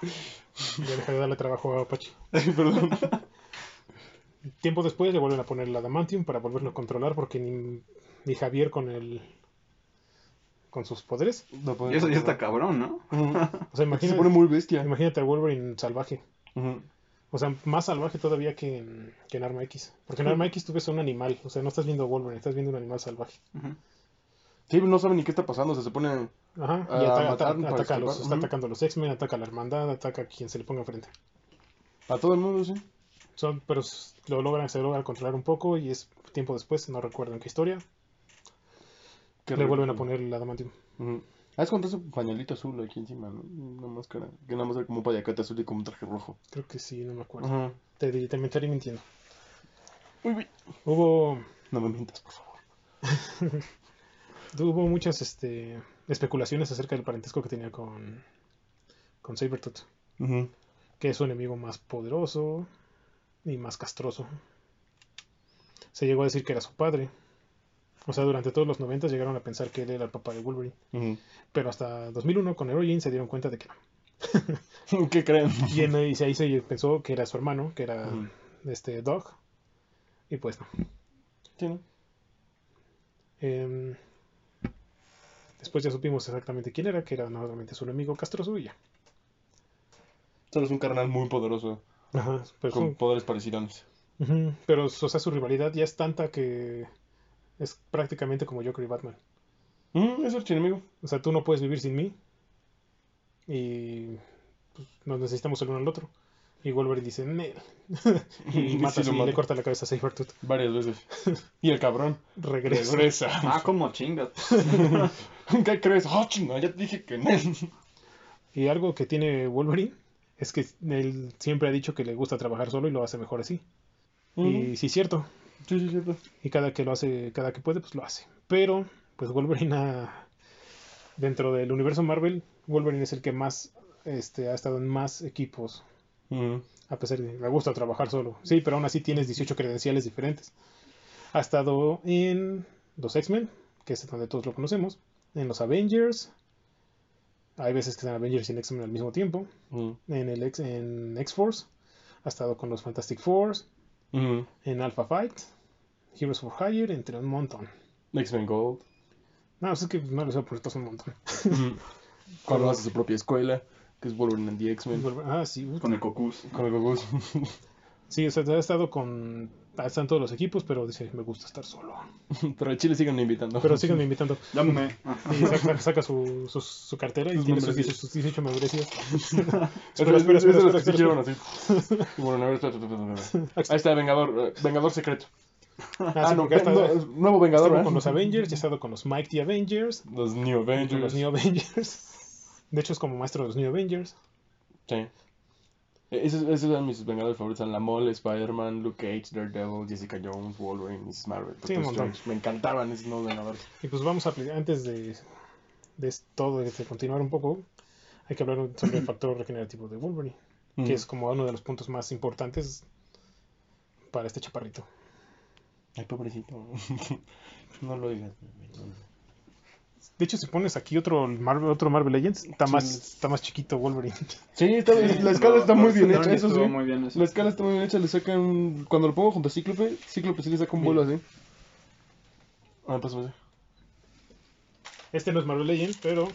Ya deja de darle trabajo a Apache. Ay, Perdón. Tiempo después le vuelven a poner el Adamantium para volverlo a controlar porque ni, ni Javier con el con sus poderes. No Y eso ya está cabrón, ¿no? Ujú. O sea, Se imagínate, pone muy bestia. imagínate a Wolverine salvaje. Ujú. O sea, más salvaje todavía que en, que en Arma X. Porque en Arma X tú ves a un animal. O sea, no estás viendo a Wolverine, estás viendo un animal salvaje. Sí, no saben ni qué está pasando. O sea, se pone. Ajá. A Y ata- matar ataca a los, está atacando a los X-Men, ataca a la hermandad, ataca a quien se le ponga enfrente. A todo el mundo, sí. Son, pero lo logran, se logra controlar un poco y es tiempo después, no recuerdo en qué historia, Qué le rico. vuelven a poner el adamantium. Ujú. Ah, es cuando ese pañuelito azul aquí encima, ¿no? Una máscara. Que nada más era como un payacate azul y como un traje rojo. Creo que sí, no me acuerdo. Ajá. Te, te, me estaría mintiendo. Uy, uy. Hubo, No me mientas, por favor. [laughs] hubo muchas este, especulaciones acerca del parentesco que tenía con, con Sabretooth, Ujú. que es su enemigo más poderoso y más castroso. Se llegó a decir que era su padre. O sea, durante todos los 90 llegaron a pensar que él era el papá de Wolverine. Pero hasta 2001 con Origin se dieron cuenta de que no. [laughs] ¿Qué creen? Y en- y ahí se pensó que era su hermano, que era Ujú. este Dog. Y pues no. Sí, ¿no? Em, después ya supimos exactamente quién era, que era nuevamente su enemigo castroso y ya. Solo es un carnal muy poderoso. Ajá, pero, Con poderes parecidos. Pero o sea, su rivalidad ya es tanta que es prácticamente como Joker y Batman. Mm, es el enemigo. O sea, tú no puedes vivir sin mí. Y pues, nos necesitamos el uno al otro. Y Wolverine dice, "Nel". [laughs] y Y mata sí mata. le corta la cabeza a Sabretooth. Varias veces. Y el cabrón Regresa. regresa. Ah, como chingas. [laughs] ¿Qué crees? ¡Oh, chinga! Ya te dije que no. Y algo que tiene Wolverine es que él siempre ha dicho que le gusta trabajar solo y lo hace mejor así. Y sí es cierto. Sí, sí, cierto. Y cada que lo hace, cada que puede, pues lo hace. Pero, pues Wolverine ha- dentro del universo Marvel, Wolverine es el que más este, ha estado en más equipos. A pesar de que le gusta trabajar solo. Sí, pero aún así tienes 18 credenciales diferentes. Ha estado en los X-Men, que es donde todos lo conocemos. En los Avengers. Hay veces que están Avengers y en X-Men al mismo tiempo. En el X, en X-Force. Ha estado con los Fantastic Four. En Alpha Fight. Heroes for Hire, entre un montón. X-Men Gold. No, es que no les voy a poner todos un montón. [laughs] Cuando hace su propia escuela, que es Wolverine and the X-Men. Ah, sí. Con el cocus. Con el Gogus. Sí, o sea, ha estado con... Están todos los equipos, pero dice, me gusta estar solo. [laughs] Pero a Chile siguen invitando. Pero síganme invitando. Llámame. Ah. Y saca, saca su, su, su cartera y Sus tiene sus, membresías. 18 sus 18 membresías. [laughs] Espera, espera, espera, espera, espera, espera, sí espera, quiero así. Bueno, a ver, espera, espera, espera, espera. [laughs] Ahí está, Vengador, eh, Vengador secreto. Ah, Ah, sí, no, estado- no, nuevo Vengador, estuvo ¿eh? con los Avengers, ya ha estado con los Mike the Avengers, Los New con Avengers. los New Avengers. De hecho, es como maestro de los New Avengers. Sí. Eh, Esos, esos eran mis Vengadores favoritos. Eran La Mole, Spider-Man, Luke Cage, Daredevil, Jessica Jones, Wolverine, Mrs. Marvel. Sí. Me encantaban esos nuevos Vengadores. Y pues vamos a aplicar, antes de, de todo, de continuar un poco, hay que hablar sobre el factor regenerativo de Wolverine, Mm. que es como uno de los puntos más importantes para este chaparrito. Ay, pobrecito. [laughs] no lo digas. De hecho, si pones aquí otro Marvel, otro Marvel Legends, está Sí. más, está más chiquito Wolverine. Sí, está, la escala está muy bien hecha, eso sí. muy bien eso. La escala está muy bien hecha, le sacan... Cuando lo pongo junto a Cíclope, Cíclope sí le saca un vuelo así. Ah, pásame. Este no es Marvel Legends, pero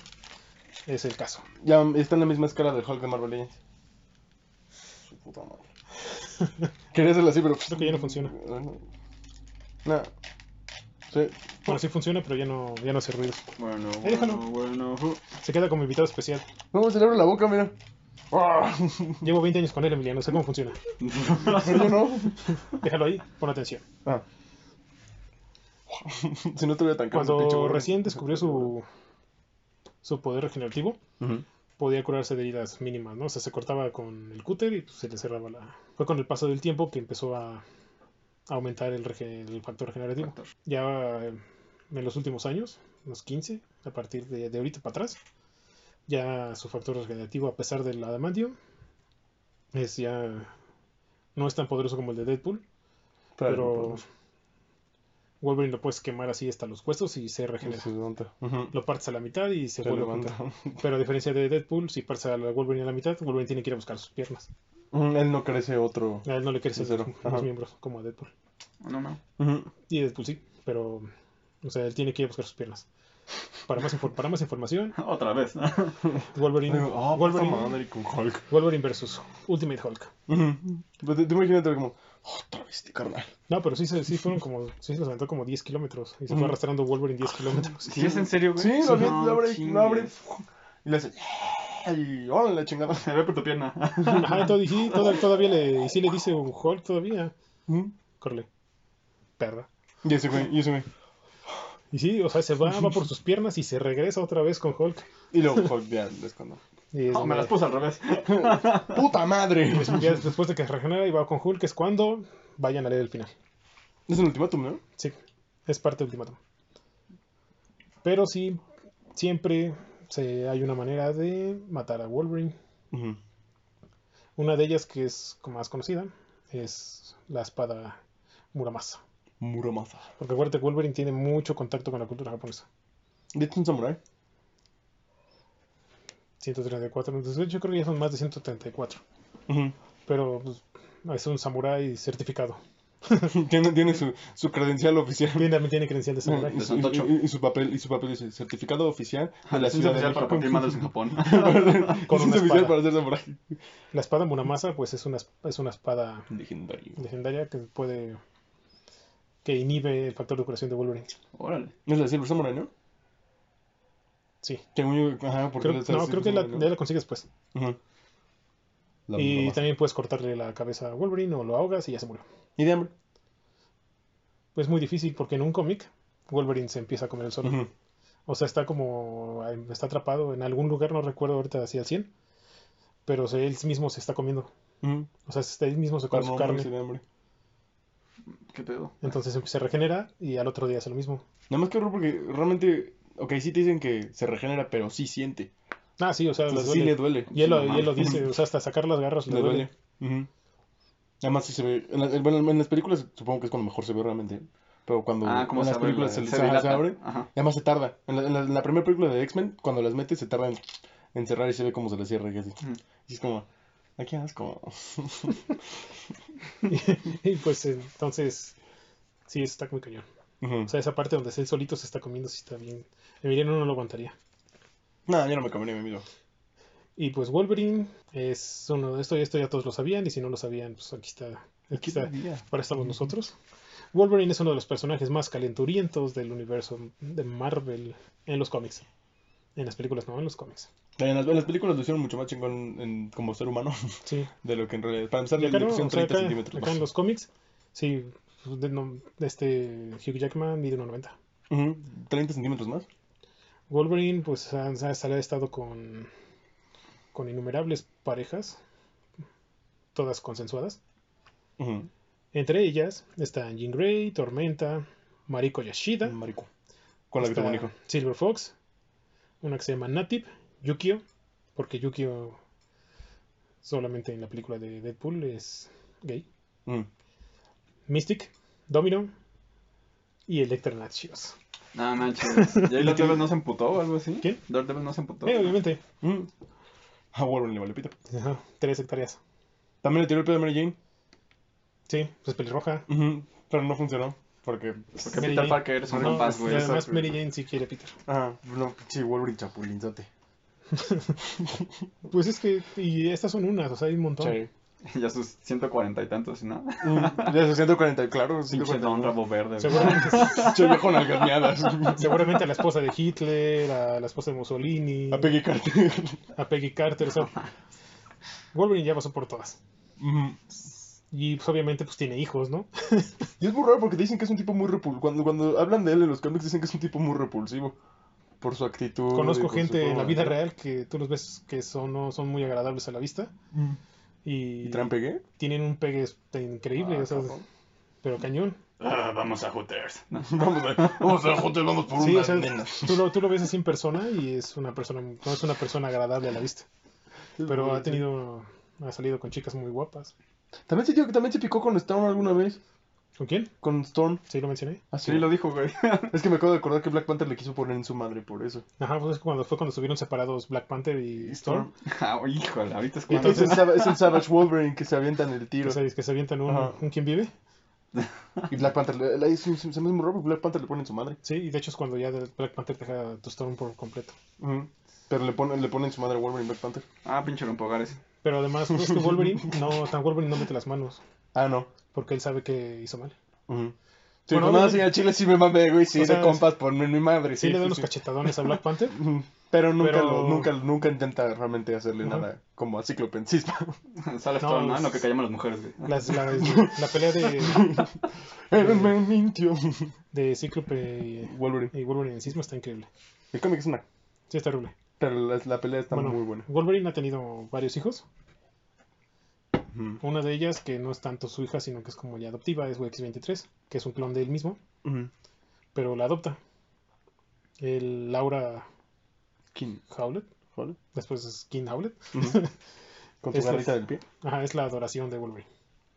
es el caso. Ya está en la misma escala del Hulk de Marvel Legends. Su puta madre. [laughs] Quería hacerlo así, pero... Creo que ya no funciona. No. Sí. Bueno, sí funciona, pero ya no, ya no hace ruido. Bueno, déjalo. bueno, bueno. Se queda como invitado especial. No, se le abre la boca, mira. Ah, Llevo 20 años con él, Emiliano, sé cómo funciona. [laughs] Pero yo no. Déjalo ahí, pon atención. Ah. si no tuviera tan caro ese pinche Cuando gorro. recién descubrió su, su poder regenerativo, Ujú. podía curarse de heridas mínimas, ¿no? O sea, se cortaba con el cúter y pues, se le cerraba la... Fue con el paso del tiempo que empezó a aumentar el, el factor regenerativo. Factor. Ya eh, en los últimos años, los 15, a partir de, de ahorita para atrás, ya su factor regenerativo, a pesar del adamantium, es ya... No es tan poderoso como el de Deadpool, pero Wolverine lo puedes quemar así hasta los huesos y se regenera. Lo partes a la mitad y se, Se vuelve a. Pero a diferencia de Deadpool, si partes a la Wolverine a la mitad, Wolverine tiene que ir a buscar sus piernas. Ujú, Él no crece otro. A él no le crecen De cero. los, miembros como a Deadpool. No, no. Ujú. Y Deadpool sí, pero o sea, él tiene que ir a buscar sus piernas. Para más, infor- para más información, [laughs] Otra vez. [laughs] Wolverine, ah, Wolverine, puta madre con Hulk. Wolverine versus Ultimate Hulk. Ujú. Pues te, te imagínate como, otra vez, este carnal. No, pero sí, se- sí fueron como, sí se aventó como 10 kilómetros y se fue arrastrando Wolverine 10 kilómetros. ¿Sí es en serio, güey? Sí, lo, abre- No chingues. lo abre. Y le hace, y órale la chingada. [laughs] Se ve por tu pierna. Ajá, todo, y sí, toda- todavía le, sí le dice un Hulk todavía. Corre, perra. Y ese güey, y ese güey. Y sí, o sea, se va, va por [laughs] sus piernas y se regresa otra vez con Hulk. Y luego Hulk ya [laughs] es cuando. Y No, me las puse al revés. ¡Puta madre! Después de que se regenera y va con Hulk es cuando vayan a leer el final. Es un ultimátum, ¿no? Sí, es parte del ultimátum. Pero sí, siempre se, hay una manera de matar a Wolverine. Una de ellas, que es como más conocida, es la espada Muramasa. Muramasa. Porque acuérdate que Wolverine tiene mucho contacto con la cultura japonesa. De un samurái. 134, entonces yo creo que ya son más de 134. Ujú. Pero pues, es un samurái certificado. [laughs] tiene tiene su, su credencial oficial. Tiene, también tiene credencial de samurái. Y su, Santocho. y- y su papel, y su papel dice certificado oficial de la Es ciudad de oficial para México. partir madres en [laughs] Japón. Con Es [laughs] una oficial espada. para ser samurái. La espada Muramasa, pues es una, es una espada legendaria que puede. que inhibe el factor de curación de Wolverine. Órale. Es la Silver Samurai, ¿no? Sí. Ajá, porque Creo, es la no, Silver creo que la, Samurai, ya la consigues después. La y también puedes cortarle la cabeza a Wolverine o lo ahogas y ya se murió. ¿Y de hambre? Pues es muy difícil porque en un cómic Wolverine se empieza a comer el. Ujú. O sea, está como. está atrapado en algún lugar, no recuerdo ahorita así al 100. Pero o sea, él mismo se está comiendo. Ujú. O sea, se- él mismo se come su carne. de hambre. ¿Qué pedo? Entonces se regenera y al otro día hace lo mismo. Nada más que horror porque realmente, ok, sí te dicen que se regenera, pero sí siente. Ah, sí, o sea, le Entonces sí duele. le duele. Y él, lo, Sí, no y él lo mames. dice, [laughs] o sea, hasta sacar las garras le, Le duele. duele. Además sí se ve, en, la- en las películas supongo que es cuando mejor se ve realmente. Pero cuando Ah, como en las películas la- se, se se- abre, Ajá. y además se tarda. En la, en la- en la primera película de X-Men, cuando las metes se tarda en, en cerrar y se ve cómo se le cierra y así. Y es como, aquí asco. [laughs] [laughs] y pues entonces, sí, está muy cañón. O sea, esa parte donde él solito se está comiendo, sí está bien. Emiliano no lo aguantaría. No, yo no me comería mi amigo. Y pues Wolverine es uno de esto, y esto ya todos lo sabían, y si no lo sabían, pues aquí está. Aquí está. Para estamos nosotros. Wolverine es uno de los personajes más calenturientos del universo de Marvel en los cómics. En las películas, no, en los cómics. En las, en las películas lo hicieron mucho más chingón en- como ser humano Sí. [laughs] de lo que en realidad. Para empezar, le no, pusieron o sea, 30 acá- centímetros acá más. en los cómics, sí, de, no- de este Hugh Jackman mide 1.90. Ujú, 30 centímetros más. Wolverine, pues, ha, ha- ha estado con, con innumerables parejas, todas consensuadas. Entre ellas están Jean Grey, Tormenta, Mariko Yashida, Marico. Con la que está tuvo un hijo. Silver Fox, una que se llama Natip, Yukio, porque Yukio solamente en la película de Deadpool es gay. Mystic, Domino y Electra Natchios. No manches. ¿Y ahí Daredevil no se emputó o algo así? ¿Quién? Daredevil no se emputó. Eh, obviamente, Mm. A Wolverine le vale pito. Ajá, tres hectáreas. También le tiró el pedo a Mary Jane. Sí, pues pelirroja. Pero no funcionó. Porque. Porque Mary Peter Jane. Parker es un No, rapaz, güey. además. Mary Jane sí quiere Peter. Ah, no, sí, Wolverine chapulinzote. [laughs] Pues es que, y estas son unas, o sea, hay un montón. Sí. [laughs] Ya sus 140 y tantos, ¿no? Mm, De 640, claro. [laughs] Pinche 140. don rabo verde. Seguramente, [laughs] viejo seguramente a la esposa de Hitler, a la esposa de Mussolini, A Peggy Carter. a Peggy Carter, o sea, Wolverine ya pasó por todas. Y pues obviamente pues tiene hijos, ¿no? Y es muy raro porque dicen que es un tipo muy repulsivo. Cuando, cuando hablan de él en los cómics dicen que es un tipo muy repulsivo. Por su actitud. Conozco gente en la vida real que tú los ves que son, no son muy agradables a la vista. Y, ¿Y traen pegue? tienen un pegue este, increíble, Ah, o sea, pero cañón. Ah, vamos a Hooters. No. [laughs] Vamos a, vamos a joder, vamos por Sí, o unas sea, nenas. tú lo, tú lo ves así en persona y es una persona, no es una persona agradable a la vista. Pero ha tenido, ha salido con chicas muy guapas. También se, dio- también se picó con Stone alguna vez. ¿Con quién? Con Storm. Sí, lo mencioné. Ah, Sí, lo dijo, güey. [laughs] Es que me acabo de acordar que Black Panther le quiso poner en su madre por eso. Ajá, pues es cuando fue cuando estuvieron separados Black Panther y Storm. [laughs] Ah, híjole, ahorita es cuando... Es el, Sava- es el Savage Wolverine que se avienta en el tiro. O sea, es que se avientan un, Ajá. un quién vive. [laughs] Y Black Panther, le, le- se, me muy raro porque Black Panther le pone en su madre. Sí, y de hecho es cuando ya Black Panther deja tu Storm por completo. Ujú. Pero le pone, le pone en su madre a Wolverine Black Panther. Ah, pinche rompogares. Pero además, pues, es que Wolverine, no, tan Wolverine no mete las manos, Ah, no. porque él sabe que hizo mal. Ujú. Sí, Bueno, pues nada, obviamente- sí, al chile sí me mame, güey, sí, O sea, de compas por mi, mi madre, Sí, sí. le da sí, unos sí. cachetadones a Black Panther. Pero nunca, Pero- Lo, nunca, nunca intenta realmente hacerle nada como a Cíclope en Cispa. [laughs] Sale No, Storm, ¿no? es- En lo que callamos las mujeres, güey. las- la, [laughs] la pelea de, [laughs] Él me mintió. de Cíclope y, Wolverine. y Wolverine en Sismo está increíble. El cómic es una... Sí, está horrible. Pero la, la pelea está Bueno, muy buena. Wolverine ha tenido varios hijos. Una de ellas, que no es tanto su hija, sino que es como ya adoptiva, es X-23, que es un clon de él mismo, pero la adopta. El Laura. Howlett, después es King Howlett. [laughs] Con su garrita del pie. Ajá, es la adoración de Wolverine.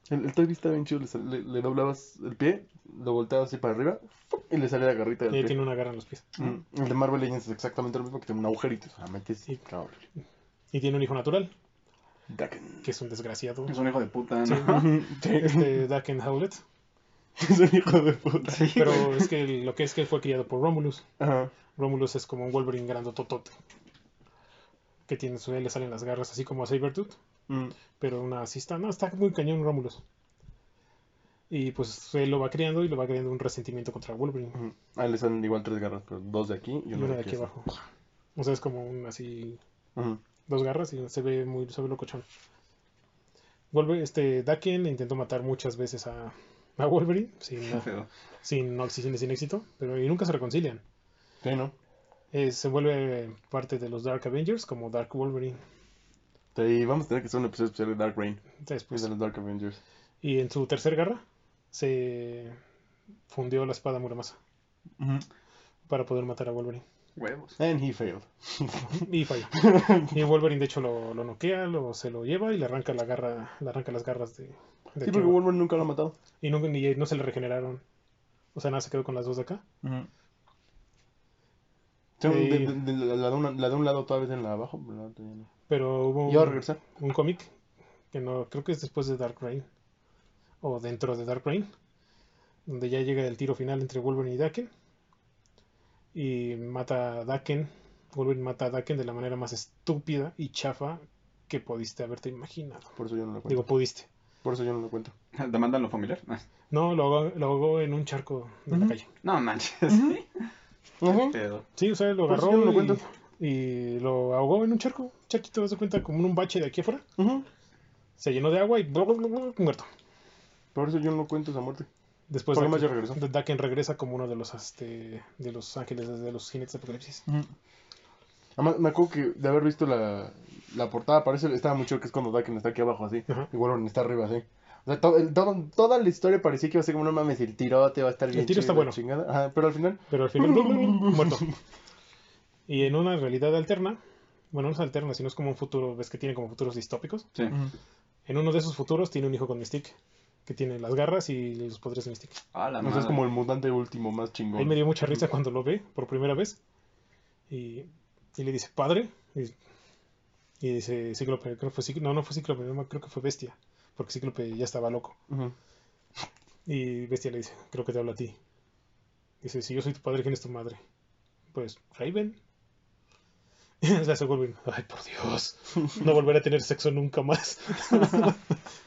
El, el Toy está bien chido. Le, le- doblabas el pie, lo volteabas así para arriba y le salía la garrita del Y pie. tiene una garra en los pies. Mm, El de Marvel Legends es exactamente lo mismo que tiene un agujerito. O sea, metes. Y tiene un hijo natural, Daken. que es un desgraciado. Es un hijo de puta, ¿no? Sí. [laughs] Ujú, sí. Este Daken Howlett. Es un hijo de puta. Sí, Pero güey. es que lo que es que él fue criado por Romulus. Ajá. Romulus es como un Wolverine grandototote. Que tiene su le salen las garras así como a Sabertooth. Mm. Pero una así está, no, está muy cañón Romulus. Y pues él lo va criando y lo va creando un resentimiento contra Wolverine. Ujú. Ah, le salen igual tres garras, pero dos de aquí y Y una, una de aquí abajo. O sea, es como un así. Dos garras y se ve muy, se ve locochón. Vuelve, este, Daken intentó matar muchas veces a, a Wolverine sin, [laughs] sin, no- sin, sin éxito, pero y nunca se reconcilian. Sí, ¿no? Eh, se vuelve parte de los Dark Avengers como Dark Wolverine Sí, vamos a tener que hacer un episodio especial de Dark Reign. después. de los Dark Avengers. Y en su tercer garra se fundió la espada Muramasa para poder matar a Wolverine. Huevos. And he failed. [laughs] Y falló. Y Wolverine de hecho lo, lo noquea, lo, se lo lleva y le arranca la garra, le arranca las garras de, de Sí, porque. Wolverine nunca lo ha matado. Y no, ni- no se le regeneraron. O sea, nada, se quedó con las dos de acá. Sí. de- de- de- la, de una- la de un lado todavía en la de abajo. pero no. Hubo un cómic que no creo que es después de Dark Reign o dentro de Dark Reign donde ya llega el tiro final entre Wolverine y Daken y mata a Daken Wolverine mata a Daken de la manera más estúpida y chafa que pudiste haberte imaginado Por eso yo no lo cuento. digo pudiste Por eso yo no lo cuento. [laughs] ¿Demandan lo familiar? Ah, no lo ahogó, lo ahogó en un charco de la calle No manches. Pedo. sí o sea lo agarró no lo y, cuento. y lo ahogó en un charco charquito das de cuenta como en un bache de aquí afuera se llenó de agua y muerto Por eso yo no cuento esa muerte. Después ¿Por qué más Daken, ya regresó? de- Daken regresa como uno de los este, de los ángeles de los jinetes de Apocalipsis. Además, me acuerdo que de haber visto la, la portada, parece estaba mucho que es cuando Daken está aquí abajo así. Ajá. Y Wolverine está arriba así. O sea, todo, el- todo- toda la historia parecía que iba a ser como no mames, el tirote va a estar El bien tiro está bueno. chingada. Ajá, pero al final, Pero al final muerto. [laughs] Y en una realidad alterna, bueno, no es alterna, sino es como un futuro, ves que tiene como futuros distópicos. Sí. En uno de esos futuros tiene un hijo con Mystique, que tiene las garras y los poderes de Mystique. Ah, la o sea, es como el mutante último más chingón. Ahí me dio mucha risa cuando lo ve por primera vez. Y, y le dice, padre. Y, y dice, Cíclope, creo que fue Cíclope, no, no fue Cíclope, no, creo que fue Bestia, porque Cíclope ya estaba loco. Ujú. Y Bestia le dice, creo que te habla a ti. Dice, si yo soy tu padre, ¿quién es tu madre? Pues, Raven. Le hace Wolverine, ay, por Dios, no volveré a tener sexo nunca más. [laughs]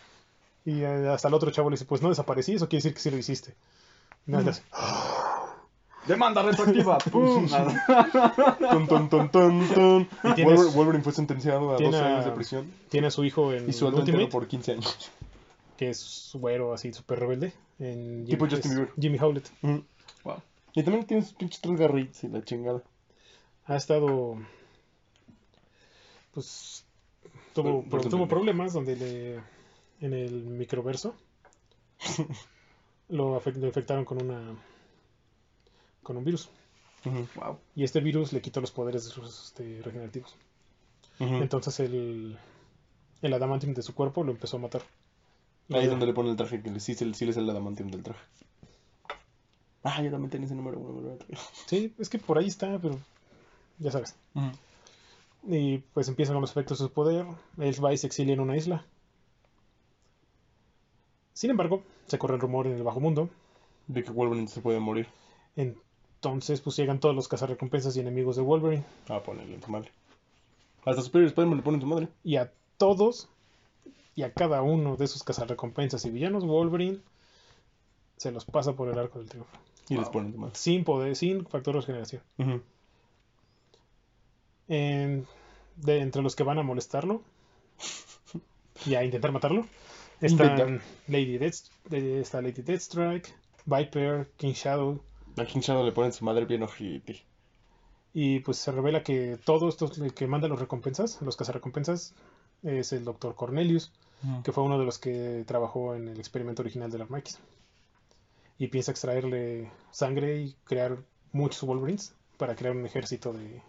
y eh, hasta el otro chavo le dice, pues no desaparecí, eso quiere decir que sí lo hiciste. Y nada, Demanda retroactiva. [laughs] ¡Pum! Nada. Ton. Y tienes- Wolverine fue sentenciado a tiene 12 a- años de prisión tiene a su hijo en y entero Ultimate, por 15 años. que es güero, así, súper rebelde. En Tipo Jimmy- Justin es Bieber. Jimmy Howlett. Ujú. Wow. Y también tiene sus pinches tres garritas y la chingada. ha estado pues tuvo, Por- por tuvo problemas donde le en el microverso lo, afec- lo infectaron con una con un virus. Wow. y este virus le quitó los poderes de sus este, regenerativos entonces el el adamantium de su cuerpo lo empezó a matar Ahí es donde le ponen el traje, que le- sí, sí, sale el adamantium del traje. Ah, yo también tenía ese número uno. Sí, es que por ahí está, pero ya sabes. Y pues empiezan con los efectos de su poder. Él va y se exilia en una isla. Sin embargo, se corre el rumor en el bajo mundo. De que Wolverine se puede morir. Entonces, pues llegan todos los cazarrecompensas y enemigos de Wolverine. Ah, ponerle en su madre. Hasta Superior Spider-Man le pone en su madre. Y a todos y a cada uno de esos cazarrecompensas y villanos, Wolverine se los pasa por el arco del triunfo. Y les Wow. pone en su madre. Sin poder, sin factor de regeneración. En- de entre los que van a molestarlo y a intentar matarlo están. Lady Death, está Lady Deathstrike, Viper, King Shadow A King Shadow le pone en su madre bien ojete. y pues se revela que todos estos el que manda los recompensas, los cazarrecompensas es el Dr. Cornelius, que fue uno de los que trabajó en el experimento original del Arma X. Y piensa extraerle sangre y crear muchos Wolverines para crear un ejército de,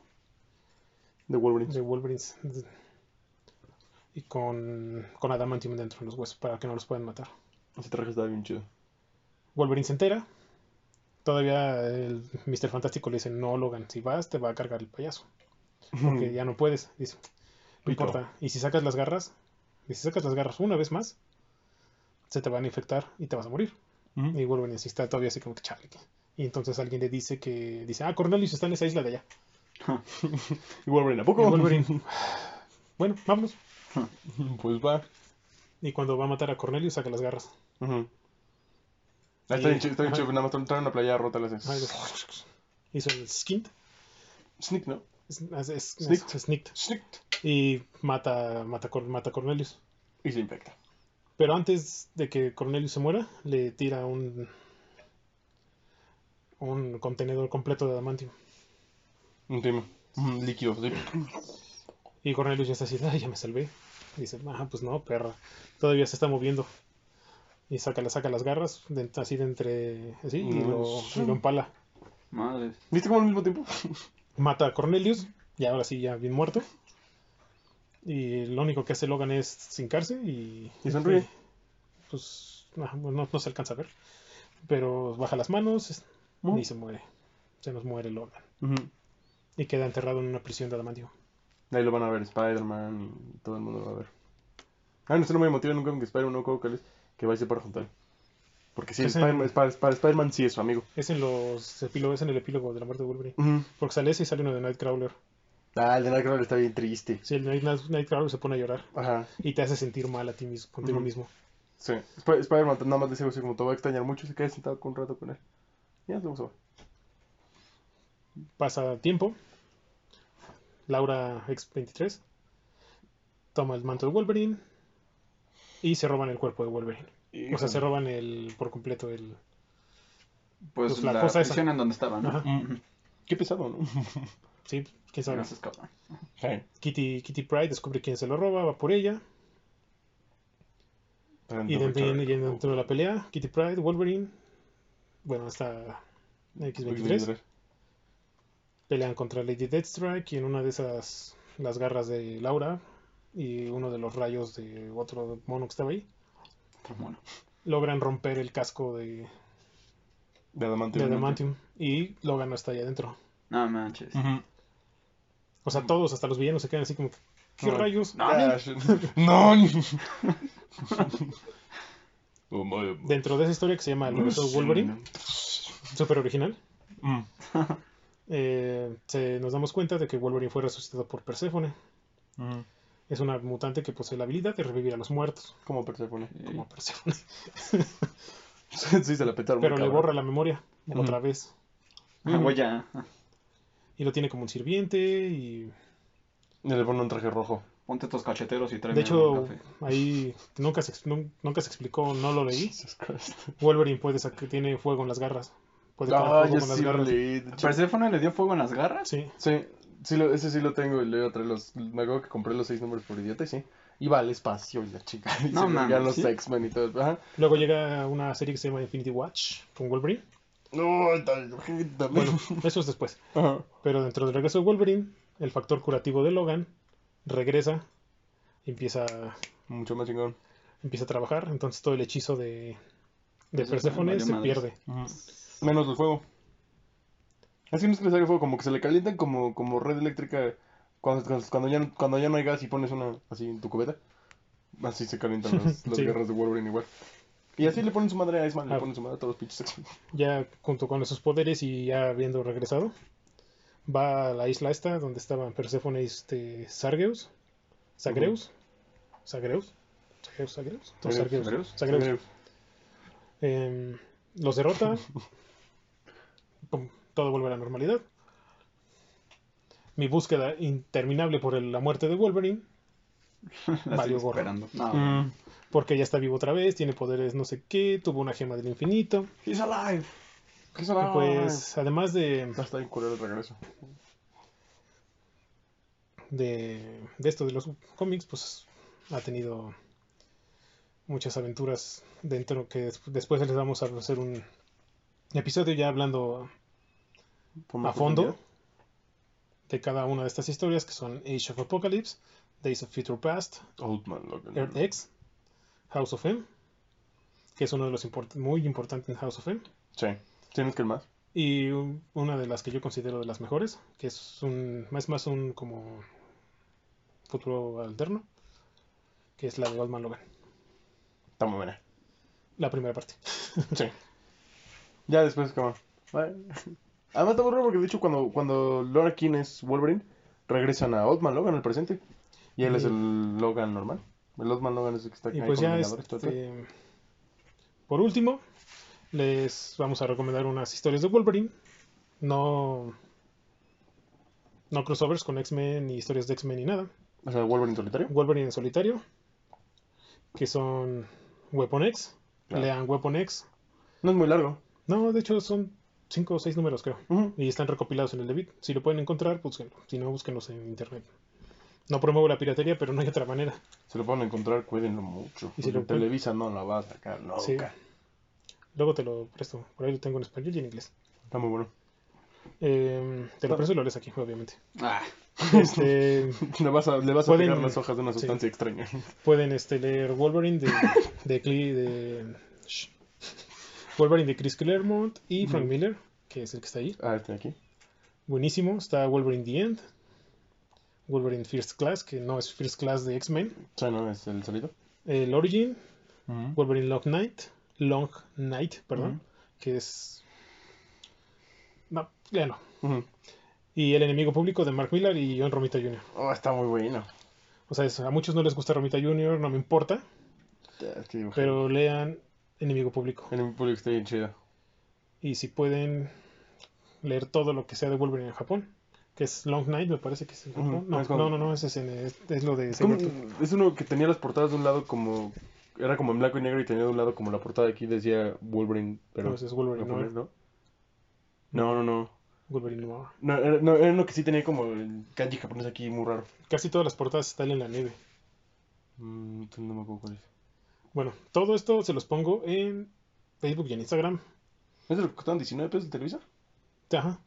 De de Wolverines y con, con Adamantium dentro de los huesos para que no los puedan matar. Ese traje estaba bien chido. Wolverine se entera. Todavía el Mr. Fantástico le dice, no, Logan, si vas te va a cargar el payaso. Porque [laughs] ya no puedes. Dice, no Pico. importa. Y si sacas las garras, y si sacas las garras una vez más, se te van a infectar y te vas a morir. Y Wolverine así está todavía así como que chale. Y entonces alguien le dice que, dice, ah, Cornelius está en esa isla de allá. [laughs] Y Wolverine, ¿a Y poco? Wolverine, [laughs] bueno, vámonos. [laughs] Pues va. Y cuando va a matar a Cornelius, saca las garras. Ujú. Ah, está bien chido, está bien ajá. chido. Nada más trae una playa rota. Le haces. Hizo el skint. Sneak, ¿no? Es, es, es- Sneaked. es sneaked. Sneak. Y mata, mata, mata a Cornelius. Y se infecta. Pero antes de que Cornelius se muera, le tira un un contenedor completo de adamantium. Un tema. Un líquido, sí. Y Cornelius ya está así, ay, ya me salvé. Y dice, ah, pues no, perra. Todavía se está moviendo. Y saca, le saca las garras, de- así de entre, así, y lo, y lo empala. Madres. ¿Viste como al mismo tiempo? [laughs] Mata a Cornelius, y ahora sí, ya bien muerto. Y lo único que hace Logan es hincarse y... Y sonríe. Pues no, no, no se alcanza a ver. Pero baja las manos y se muere. Se nos muere Logan. Y queda enterrado en una prisión de adamantium. Ahí lo van a ver Spider-Man y todo el mundo lo va a ver. Ah, no sé, no me motiva nunca con que Spider-Man no creo que es que va a ser para juntar. Porque sí, Spider-Man, para Spider-Man sí es su amigo. Es en los epílogos, es en el epílogo de la muerte de Wolverine. Porque sale ese y sale uno de Nightcrawler. Ah, el de Nightcrawler está bien triste. Sí, el Night- Nightcrawler se pone a llorar Ajá, y te hace sentir mal a ti mismo, contigo mismo. sí. Sp- Spider-Man nada más dice así como te va a extrañar mucho, se queda sentado con un rato con él. Ya, vamos a ver. Pasa tiempo. Laura X23 toma el manto de Wolverine y se roban el cuerpo de Wolverine. O sea, se roban el por completo el... Pues, Pues la la, cosa esa. prisión en donde estaba, ¿no? Mm. Qué pesado, ¿no? Sí, quién sabe. No se escapa. Kitty, Kitty Pride descubre quién se lo roba, va por ella. Y dentro, y dentro de la pelea, Kitty Pride, Wolverine, bueno, está X23, pelean contra Lady Deathstrike y en una de esas las garras de Laura y uno de los rayos de otro mono que estaba ahí Otro mono. logran romper el casco de, De Adamantium. de Adamantium y Logan no está ahí adentro. No manches. O sea, todos, hasta los villanos, se quedan así como, ¿qué No. rayos? Ah. [laughs] ¡No! [laughs] Oh, my- Dentro de esa historia que se llama El Wolverine, súper original, Mm. Eh, se, nos damos cuenta de que Wolverine fue resucitado por Perséfone. Es una mutante que posee la habilidad de revivir a los muertos, como Perséfone. sí, [laughs] se la petaron. muy Pero le cabrón. borra la memoria otra vez. Ah, güey, ya. Y lo tiene como un sirviente y... Y le pone un traje rojo. Ponte estos cacheteros y tráeme De hecho, un café. ahí nunca se, nunca se explicó, no lo leí. Wolverine puede sacar, tiene fuego en las garras. Puede poner Ah, las sí lo leí. ¿Perséfone le dio fuego en las garras? Sí, Sí, sí lo, ese sí lo tengo y le iba a traer los... Me acuerdo que compré los seis números por idiota y sí. Iba al espacio y la chica. [laughs] Y No se los ¿sí? X-Men y todo. Ajá. Luego llega una serie que se llama Infinity Watch con Wolverine. No, Bueno, eso es después. [laughs] Ajá. Pero dentro del regreso de Wolverine, el factor curativo de Logan regresa y empieza Mucho más chingón. empieza a trabajar, entonces todo el hechizo de, de valió se madres. pierde. Menos el fuego. Así no es que le salga fuego, como que se le calientan como, como red eléctrica cuando, cuando, ya, cuando ya no hay gas y pones una así en tu cubeta. Así se calientan [laughs] las, las Sí. garras de Wolverine igual. Y así le ponen su madre a Iceman, Ah. le ponen su madre a todos los pinches X-Men. Ya junto con esos poderes y ya habiendo regresado, va a la isla esta donde estaban Perséfone y este Sargeus. Sagreus. Sagreus. Sagreus, Sagreus. Sagreus. Sagreus. Em, los derrota. [laughs] Pum, todo vuelve a la normalidad. Mi búsqueda interminable por el- la muerte de Wolverine. [laughs] Valió gorro. esperando. No, Mm. Porque ya está vivo otra vez, tiene poderes no sé qué, tuvo una gema del infinito. He's alive. He's Y alive. pues, además de, está bien el regreso. de, de esto de los cómics, pues ha tenido muchas aventuras dentro que des- después les vamos a hacer un episodio ya hablando a más fondo de cada una de estas historias que son Age of Apocalypse, Days of Future Past, Old Man Logan. Earth X, House of M, que es uno de los import- muy importantes en House of M, Sí. ¿Tienes que el más? y un- una de las que yo considero de las mejores, que es un es más un como futuro alterno, que es la de Old Man Logan, Está muy buena. la primera parte. Sí. [laughs] Ya después. Bueno. [laughs] Además está muy raro porque de hecho cuando, cuando Laura King es Wolverine, regresan a Old Man Logan al presente. Y él es el Logan normal. El Old Man Logan es el que está Y pues ya, este, por último, les vamos a recomendar unas historias de Wolverine. No, no crossovers con X-Men ni historias de X-Men ni nada. O sea, Wolverine solitario. Wolverine en solitario, que son Weapon X. Claro. Lean Weapon X. No es muy largo. No, de hecho son cinco o seis números, creo. Y están recopilados en el David. Si lo pueden encontrar, búsquenlo. Si no, búsquenlos en internet. No promuevo la piratería, pero no hay otra manera. Se lo pueden encontrar, cuídenlo mucho. Y si lo Televisa no la va a sacar nunca. Sí. Luego te lo presto. Por ahí lo tengo en español y en inglés. Está muy bueno. Eh, te lo presto y lo lees aquí, obviamente. Ah, Este, [laughs] Le vas a, le vas a pegar las hojas de una sí. sustancia extraña. pueden este, leer Wolverine de, de, Cle- de-. Wolverine de Chris Claremont y Frank. Miller, que es el que está ahí. Ah, este de aquí. Buenísimo. Está Wolverine The End. Wolverine First Class, que no es First Class de X-Men. O sea, no es el solito. El Origin. Wolverine Long Night. Long Night, perdón. Que es... No, ya no. Y El Enemigo Público de Mark Miller y John Romita Jr. Oh, está muy bueno. O sea, es- a muchos no les gusta Romita Jr., no me importa. Pero lean Enemigo Público. En el público está bien chido. Y si pueden leer todo lo que sea de Wolverine en Japón, que es Long Night, me parece que es en. No, es no, no, no, ese es, en- es, es lo de Es, uno que tenía las portadas de un lado como... Era como en blanco y negro y tenía de un lado como la portada de aquí decía Wolverine, pero... No, ese es Wolverine Noir. ¿no? No, no, no. Wolverine Noir. No, era, no, era uno que sí tenía como el kanji japonés aquí muy raro. Casi todas las portadas están en la nieve. Mm, no me acuerdo cuál es. Bueno, todo esto se los pongo en Facebook y en Instagram. ¿Es de lo que costaban 19 pesos de Televisa? Ajá.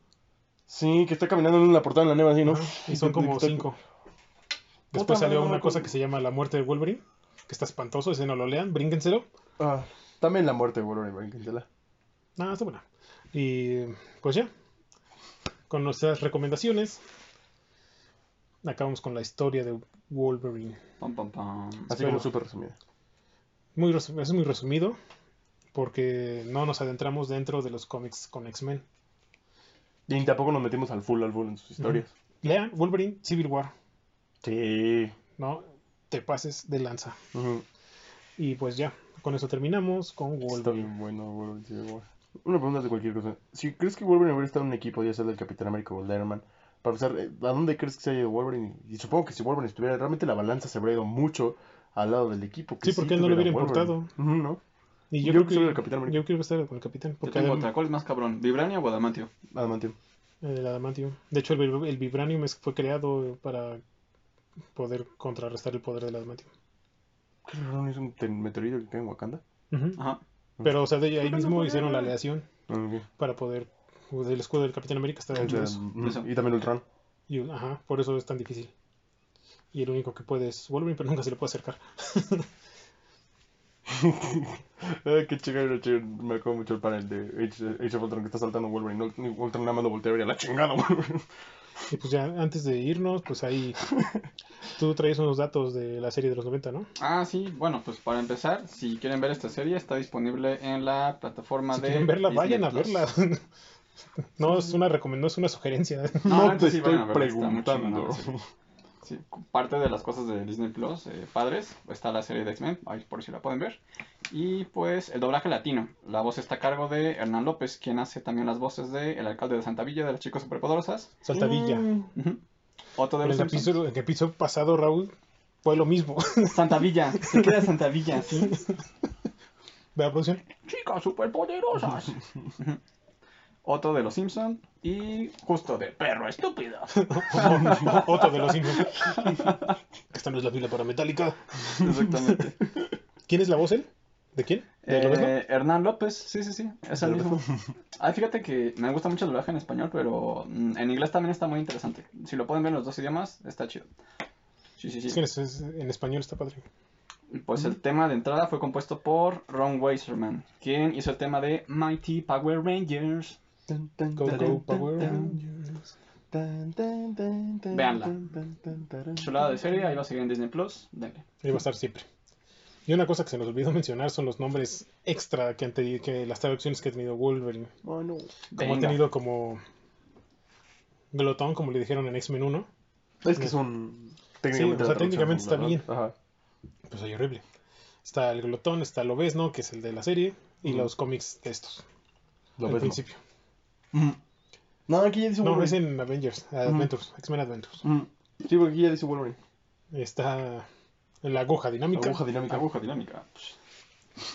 Sí, que está caminando en la portada en la nieve así, ¿no? ajá, Y son como Está- cinco. Puta Después salió madre, una cosa que se llama La muerte de Wolverine, que está espantoso, ese no lo lean, brínquenselo. Ah, también la muerte de Wolverine, brinquensela. Nada, está buena. Y pues ya, con nuestras recomendaciones, acabamos con la historia de Wolverine. pam, pam, pam. Así Espero. como súper resumida. Muy es muy resumido, porque no nos adentramos dentro de los cómics con X-Men. Y tampoco nos metimos al full, al full en sus historias. Lean Wolverine Civil War, Sí. no te pases de lanza. Y pues ya, con eso terminamos con Está Wolverine. bien bueno Wolverine Civil War. Una pregunta de cualquier cosa. Si crees que Wolverine hubiera estado en un equipo, ya sea del Capitán América o el Iron Man, para empezar, eh, ¿a dónde crees que se haya ido Wolverine? Y supongo que si Wolverine estuviera, realmente la balanza se habría ido mucho al lado del equipo. que Sí, porque él no lo tuviera hubiera. Ujú, ¿no? Y Yo yo, creo que el Capitán América. yo creo que estar con el capitán. Yo Porque tengo adem- otra. ¿Cuál es más cabrón? ¿Vibrania o Adamantio? Adamantio. el adamantium. De hecho, el, el vibranium fue creado para poder contrarrestar el poder del adamantium. ¿Qué raro, ¿Es un te- meteorito que cae en Wakanda? Ajá. Pero, o sea, de ahí mismo hicieron la aleación Ah, para poder. El escudo del Capitán América está O hecho sea, de eso. Y también Ultron. Y, ajá, por eso es tan difícil. Y el único que puede es Wolverine, pero nunca se le puede acercar. Ay, [laughs] qué chingado, che, me acuerdo mucho el panel de Age, Age of Ultron que está saltando Wolverine. No, Ultron nada más lo voltea a ver y a la chingada, Wolverine. Y pues ya antes de irnos, pues ahí tú traes unos datos de la serie de los 90, ¿no? Ah, sí, bueno, pues para empezar, si quieren ver esta serie, está disponible en la plataforma Si de. quieren verla, Disney vayan a verla. [laughs] No es una no es una sugerencia. No, No, te sí, estoy preguntando. Sí. Parte de las cosas de Disney Plus, eh, padres, está la serie de X-Men, ahí por si la pueden ver. Y pues el doblaje latino. La voz está a cargo de Hernán López, quien hace también las voces de el alcalde de Santa Villa, de las chicas superpoderosas. Saltadilla. Mm. Ujú. Otto de En los el, Simpsons. episodio, en el episodio pasado, Raúl, fue lo mismo. [laughs] Santa Villa, se queda Santa Villa, [laughs] sí. ¿Ve la producción? Chicas superpoderosas. [laughs] Otro de los Simpsons y justo de perro estúpido. [laughs] [laughs] Otro de los Simpsons. [laughs] Esta no es la fila para Metallica. Exactamente. ¿Quién es la voz él? ¿De quién? ¿De? Eh, Hernán López, sí, sí, sí, es el mismo. Ah, fíjate que me gusta mucho el doblaje en español, pero mm, en inglés también está muy interesante. Si lo pueden ver en los dos idiomas, está chido. Sí, sí, Es que sí. es- en español está padre. Pues el tema de entrada fue compuesto por Ron Weiserman, quien hizo el tema de Mighty Power Rangers. Tan, tan, Go, go, Power Rangers. taran, Chulada de serie, ahí va a seguir en Disney Plus. Denle. Ahí va a estar siempre. Y una cosa que se nos olvidó mencionar son los nombres extra que han tenido, que las traducciones que ha tenido Wolverine. Oh, no. Como ha tenido como Glotón, como le dijeron en X-Men 1. Es que es un. Sí, o sea, técnicamente está bien. Ajá. Pues ahí horrible. Está el Glotón, está el Obesno, que es el de la serie, y Ujú. los cómics de estos. Lo al ves, ¿no? principio. Mm. No, aquí ya dice No, Wolverine. es en Avengers, Adventures, X-Men Adventures. Mm. Sí, porque aquí ya dice Wolverine. Está la aguja dinámica. Aguja dinámica. Aguja dinámica.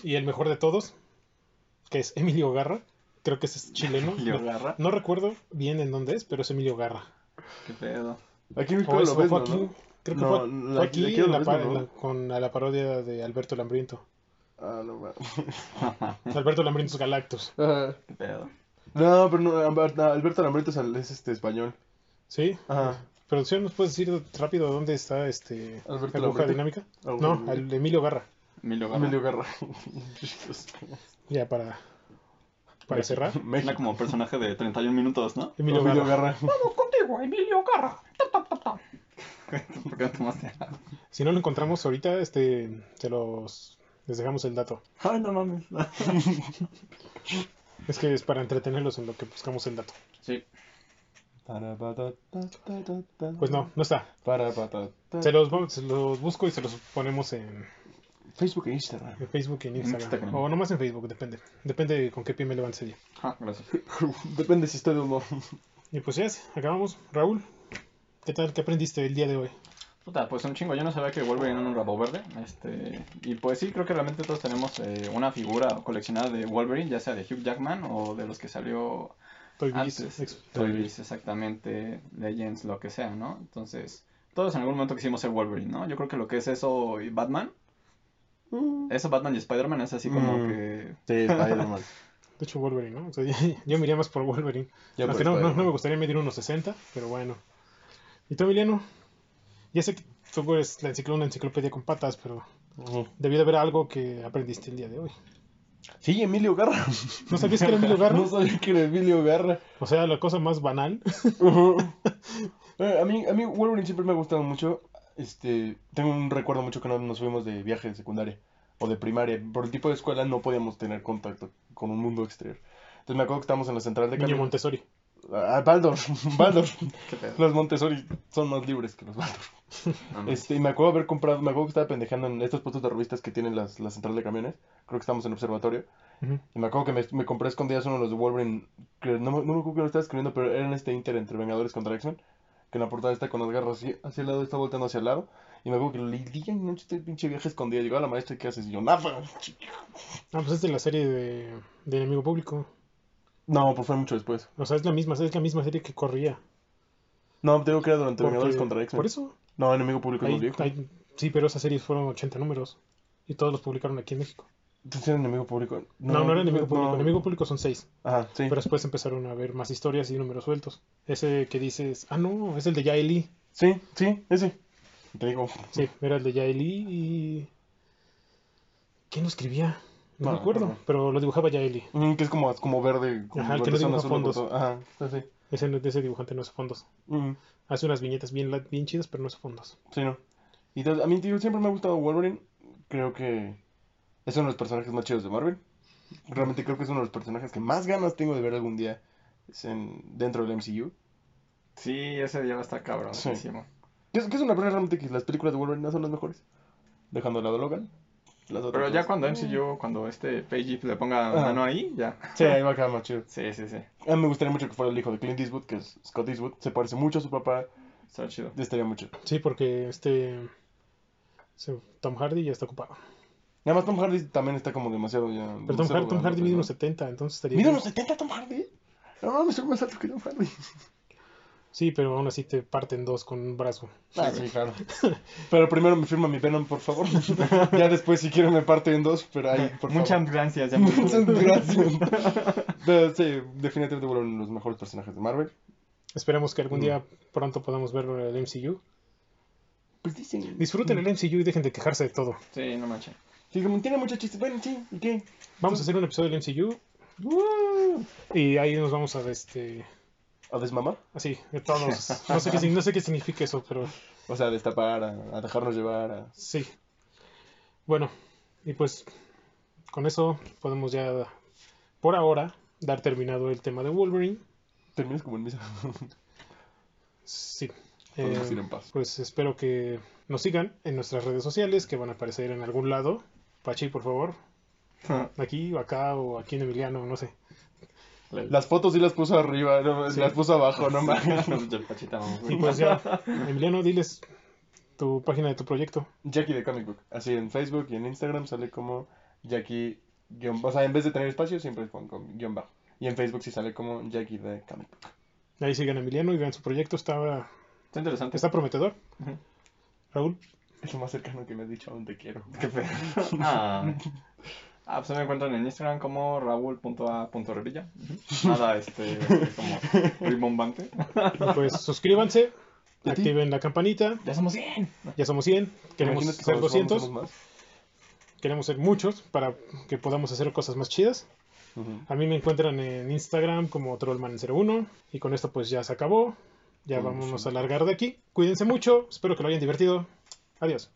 Y el mejor de todos, que es Emilio Garra. Creo que ese es chileno. [laughs] Emilio no, Garra. no recuerdo bien en dónde es, pero es Emilio Garra. Qué pedo. Aquí en O México eso lo ves, fue ¿no? aquí, creo que No, fue, la- fue aquí aquí en la ves, ¿no? en la- con la, la parodia de Alberto Lambriento. Ah, no. Alberto Lambriento [laughs] Galactus. Ajá. Qué pedo. No, pero no, Albert- Alberto Lambrito es, es, este español. ¿Sí? Ajá. ¿Producción nos puedes decir rápido dónde está este Alberto aguja Lambrito. dinámica? Aguja No, dinámica. al Emilio Garra. Emilio Garra. Emilio Garra. [laughs] Ya para, para cerrar. México. como personaje de 31 minutos, ¿no? Emilio, Emilio Garra. Garra. Vamos contigo, Emilio Garra. Ta, ta, ta, ta. [laughs] ¿Por qué no tomaste agua? Si no lo encontramos ahorita, este, se los les dejamos el dato. Ay, no mames. [laughs] Es que es para entretenerlos en lo que buscamos el dato. Sí. Pues no, no está. Se los, vamos- se los busco y se los ponemos en, Facebook e Instagram. en Facebook y en Instagram. Instagram. O nomás en Facebook, depende. Depende con qué pie me levantes el día. Ah, gracias. [laughs] Depende si estoy de humor. Y pues ya, acabamos. Raúl, ¿qué tal? ¿Qué aprendiste el día de hoy? Puta, pues un chingo. Yo no sabía que Wolverine era un rabo verde. Este, y pues sí, creo que realmente todos tenemos eh, una figura coleccionada de Wolverine, ya sea de Hugh Jackman o de los que salió Toy antes. ex- Toy Biz, exactamente. Legends, lo que sea, ¿no? Entonces, todos en algún momento quisimos ser Wolverine, ¿no? Yo creo que lo que es eso y Batman, eso Batman y Spider-Man es así como Mm. que... Sí, Spider-Man. [laughs] De hecho, Wolverine, ¿no? O sea, [laughs] yo me iría más por Wolverine. Ya Aunque por no, no, Spider-Man. no me gustaría medir unos 60, pero bueno. ¿Y tú, Emiliano? Ya sé que tú eres la enciclo- una enciclopedia con patas, pero Ujú. debió de haber algo que aprendiste el día de hoy. Sí, Emilio Garra. ¿No sabías que era Emilio Garra? [laughs] No sabía que era Emilio Garra. O sea, la cosa más banal. [laughs] Eh, a mí, a mí Wolverine siempre me ha gustado mucho. Este, tengo un recuerdo mucho que no- nos fuimos de viaje de secundaria o de primaria. Por el tipo de escuela no podíamos tener contacto con un mundo exterior. Entonces me acuerdo que estábamos en la central de camión. Montessori. Ah, Baldor, [laughs] Baldor. Los Montessori son más libres que los Baldor. No, no. Este, y me acuerdo haber comprado, me acuerdo que estaba pendejando en estos puestos de revistas que tienen las, la central de camiones. Creo que estamos en observatorio. Ujú. Y me acuerdo que me, me compré escondidas uno de los de Wolverine. Que no, me- no me acuerdo que lo estaba escribiendo, pero era en este Inter entre Vengadores contra X-Men. Que en la portada está con las garras así, hacia el lado, está volteando hacia el lado. Y me acuerdo que le día y noche este pinche viaje escondido. Llegó a la maestra y ¿qué haces? Y yo, nada. [laughs] Ah, pues es de la serie de, de Enemigo Público. No, pues fue mucho después. O sea, es la misma, es la misma serie que corría. No, tengo que era durante Porque- Vengadores contra X-Men. Por eso. No, enemigo público es viejo. hay- sí, pero esas series fueron 80 números. Y todos los publicaron aquí en México. Entonces era enemigo público. No, no, era Enemigo Público. no. Enemigo Público son 6. Ajá, sí. Pero después empezaron a ver más historias y números sueltos. Ese que dices, ah, no, es el de Yaeli. Sí, sí, ese. Te digo. Sí, era el de Yaeli y. ¿Quién lo escribía? No No, me acuerdo, no. pero lo dibujaba ya Eli. Mm, que es como, como verde. Como Ajá, el que no dibuja fondos. Ajá, está así. Ese, ese dibujante no hace fondos. Mm, Hace unas viñetas bien, bien chidas, pero no hace fondos. sí, no. Y entonces, a mí, tío, siempre me ha gustado Wolverine. Creo que es uno de los personajes más chidos de Marvel. Realmente creo que es uno de los personajes que más ganas tengo de ver algún día es en, dentro del MCU. Sí, ese día va a estar cabronísimo. Que es, que es una pena realmente que las películas de Wolverine no son las mejores. Dejando de lado Logan. Las otras Pero ya cuando MCU, cuando este Page le ponga Ajá. mano ahí, ya. Sí, ahí va a quedar más chido. Sí, sí, sí. A mí me gustaría mucho que fuera el hijo de Clint Eastwood, que es Scott Eastwood. Se parece mucho a su papá. Está chido. Estaría mucho. Sí, porque este. Tom Hardy ya está ocupado. Nada más Tom Hardy también está como demasiado ya. Pero Tom, Hardy- Tom grande, Hardy mide ¿no? unos 70, entonces estaría. ¿Mide unos 70 Tom Hardy? No, no, me soy más alto que Tom Hardy. Sí, pero aún así te parten dos con un brazo. Ah, sí, claro. [laughs] Pero primero me firma mi Venom, por favor. [laughs] ya después, si quiero, me parte en dos, pero ahí, por Muchas favor. gracias. ya. [laughs] Muchas gracias. Pero sí, definitivamente fueron uno de los mejores personajes de Marvel. Esperemos que algún Mm. día pronto podamos ver el MCU. Pues dicen. Disfruten el MCU y dejen de quejarse de todo. Sí, no manches. Sí, como tiene muchos chistes. Bueno, sí, ¿y qué? Vamos a hacer un episodio del MCU Uh, y ahí nos vamos a este ¿A desmamar? así, de todos. No sé qué, no sé qué significa eso, pero O sea, a destapar, a, a dejarnos llevar, a... sí. Bueno, y pues con eso podemos ya por ahora dar terminado el tema de Wolverine. Terminas como en misa. [laughs] Sí. Podemos Eh, ir en paz. Pues espero que nos sigan en nuestras redes sociales que van a aparecer en algún lado. Pachi, por favor. Aquí o acá o aquí en Emiliano, no sé. Las fotos sí las puso arriba, no, Sí. las puso abajo, no [laughs] mames. Pues ya, Emiliano, diles tu página de tu proyecto. Jackie de Comic Book. Así en Facebook y en Instagram sale como Jackie. guión- O sea, en vez de tener espacio, siempre con guion bajo. Y en Facebook sí sale como Jackie de Comic Book. Ahí sigan a Emiliano y vean su proyecto, está, Está interesante. está prometedor. Raúl, Es lo más cercano que me has dicho aún te quiero. Qué feo. Ah. [laughs] Ah, pues me encuentran en Instagram como raúl.a.revilla. Nada, este, como rimbombante. pues suscríbanse, activen la campanita. Ya somos 100. Ya somos 100, queremos que ser cuando 200, somos más. queremos ser muchos para que podamos hacer cosas más chidas. A mí me encuentran en Instagram como Trollman01 y con esto pues ya se acabó. Ya Mm, vámonos a largar de aquí. Cuídense mucho, espero que lo hayan divertido. Adiós.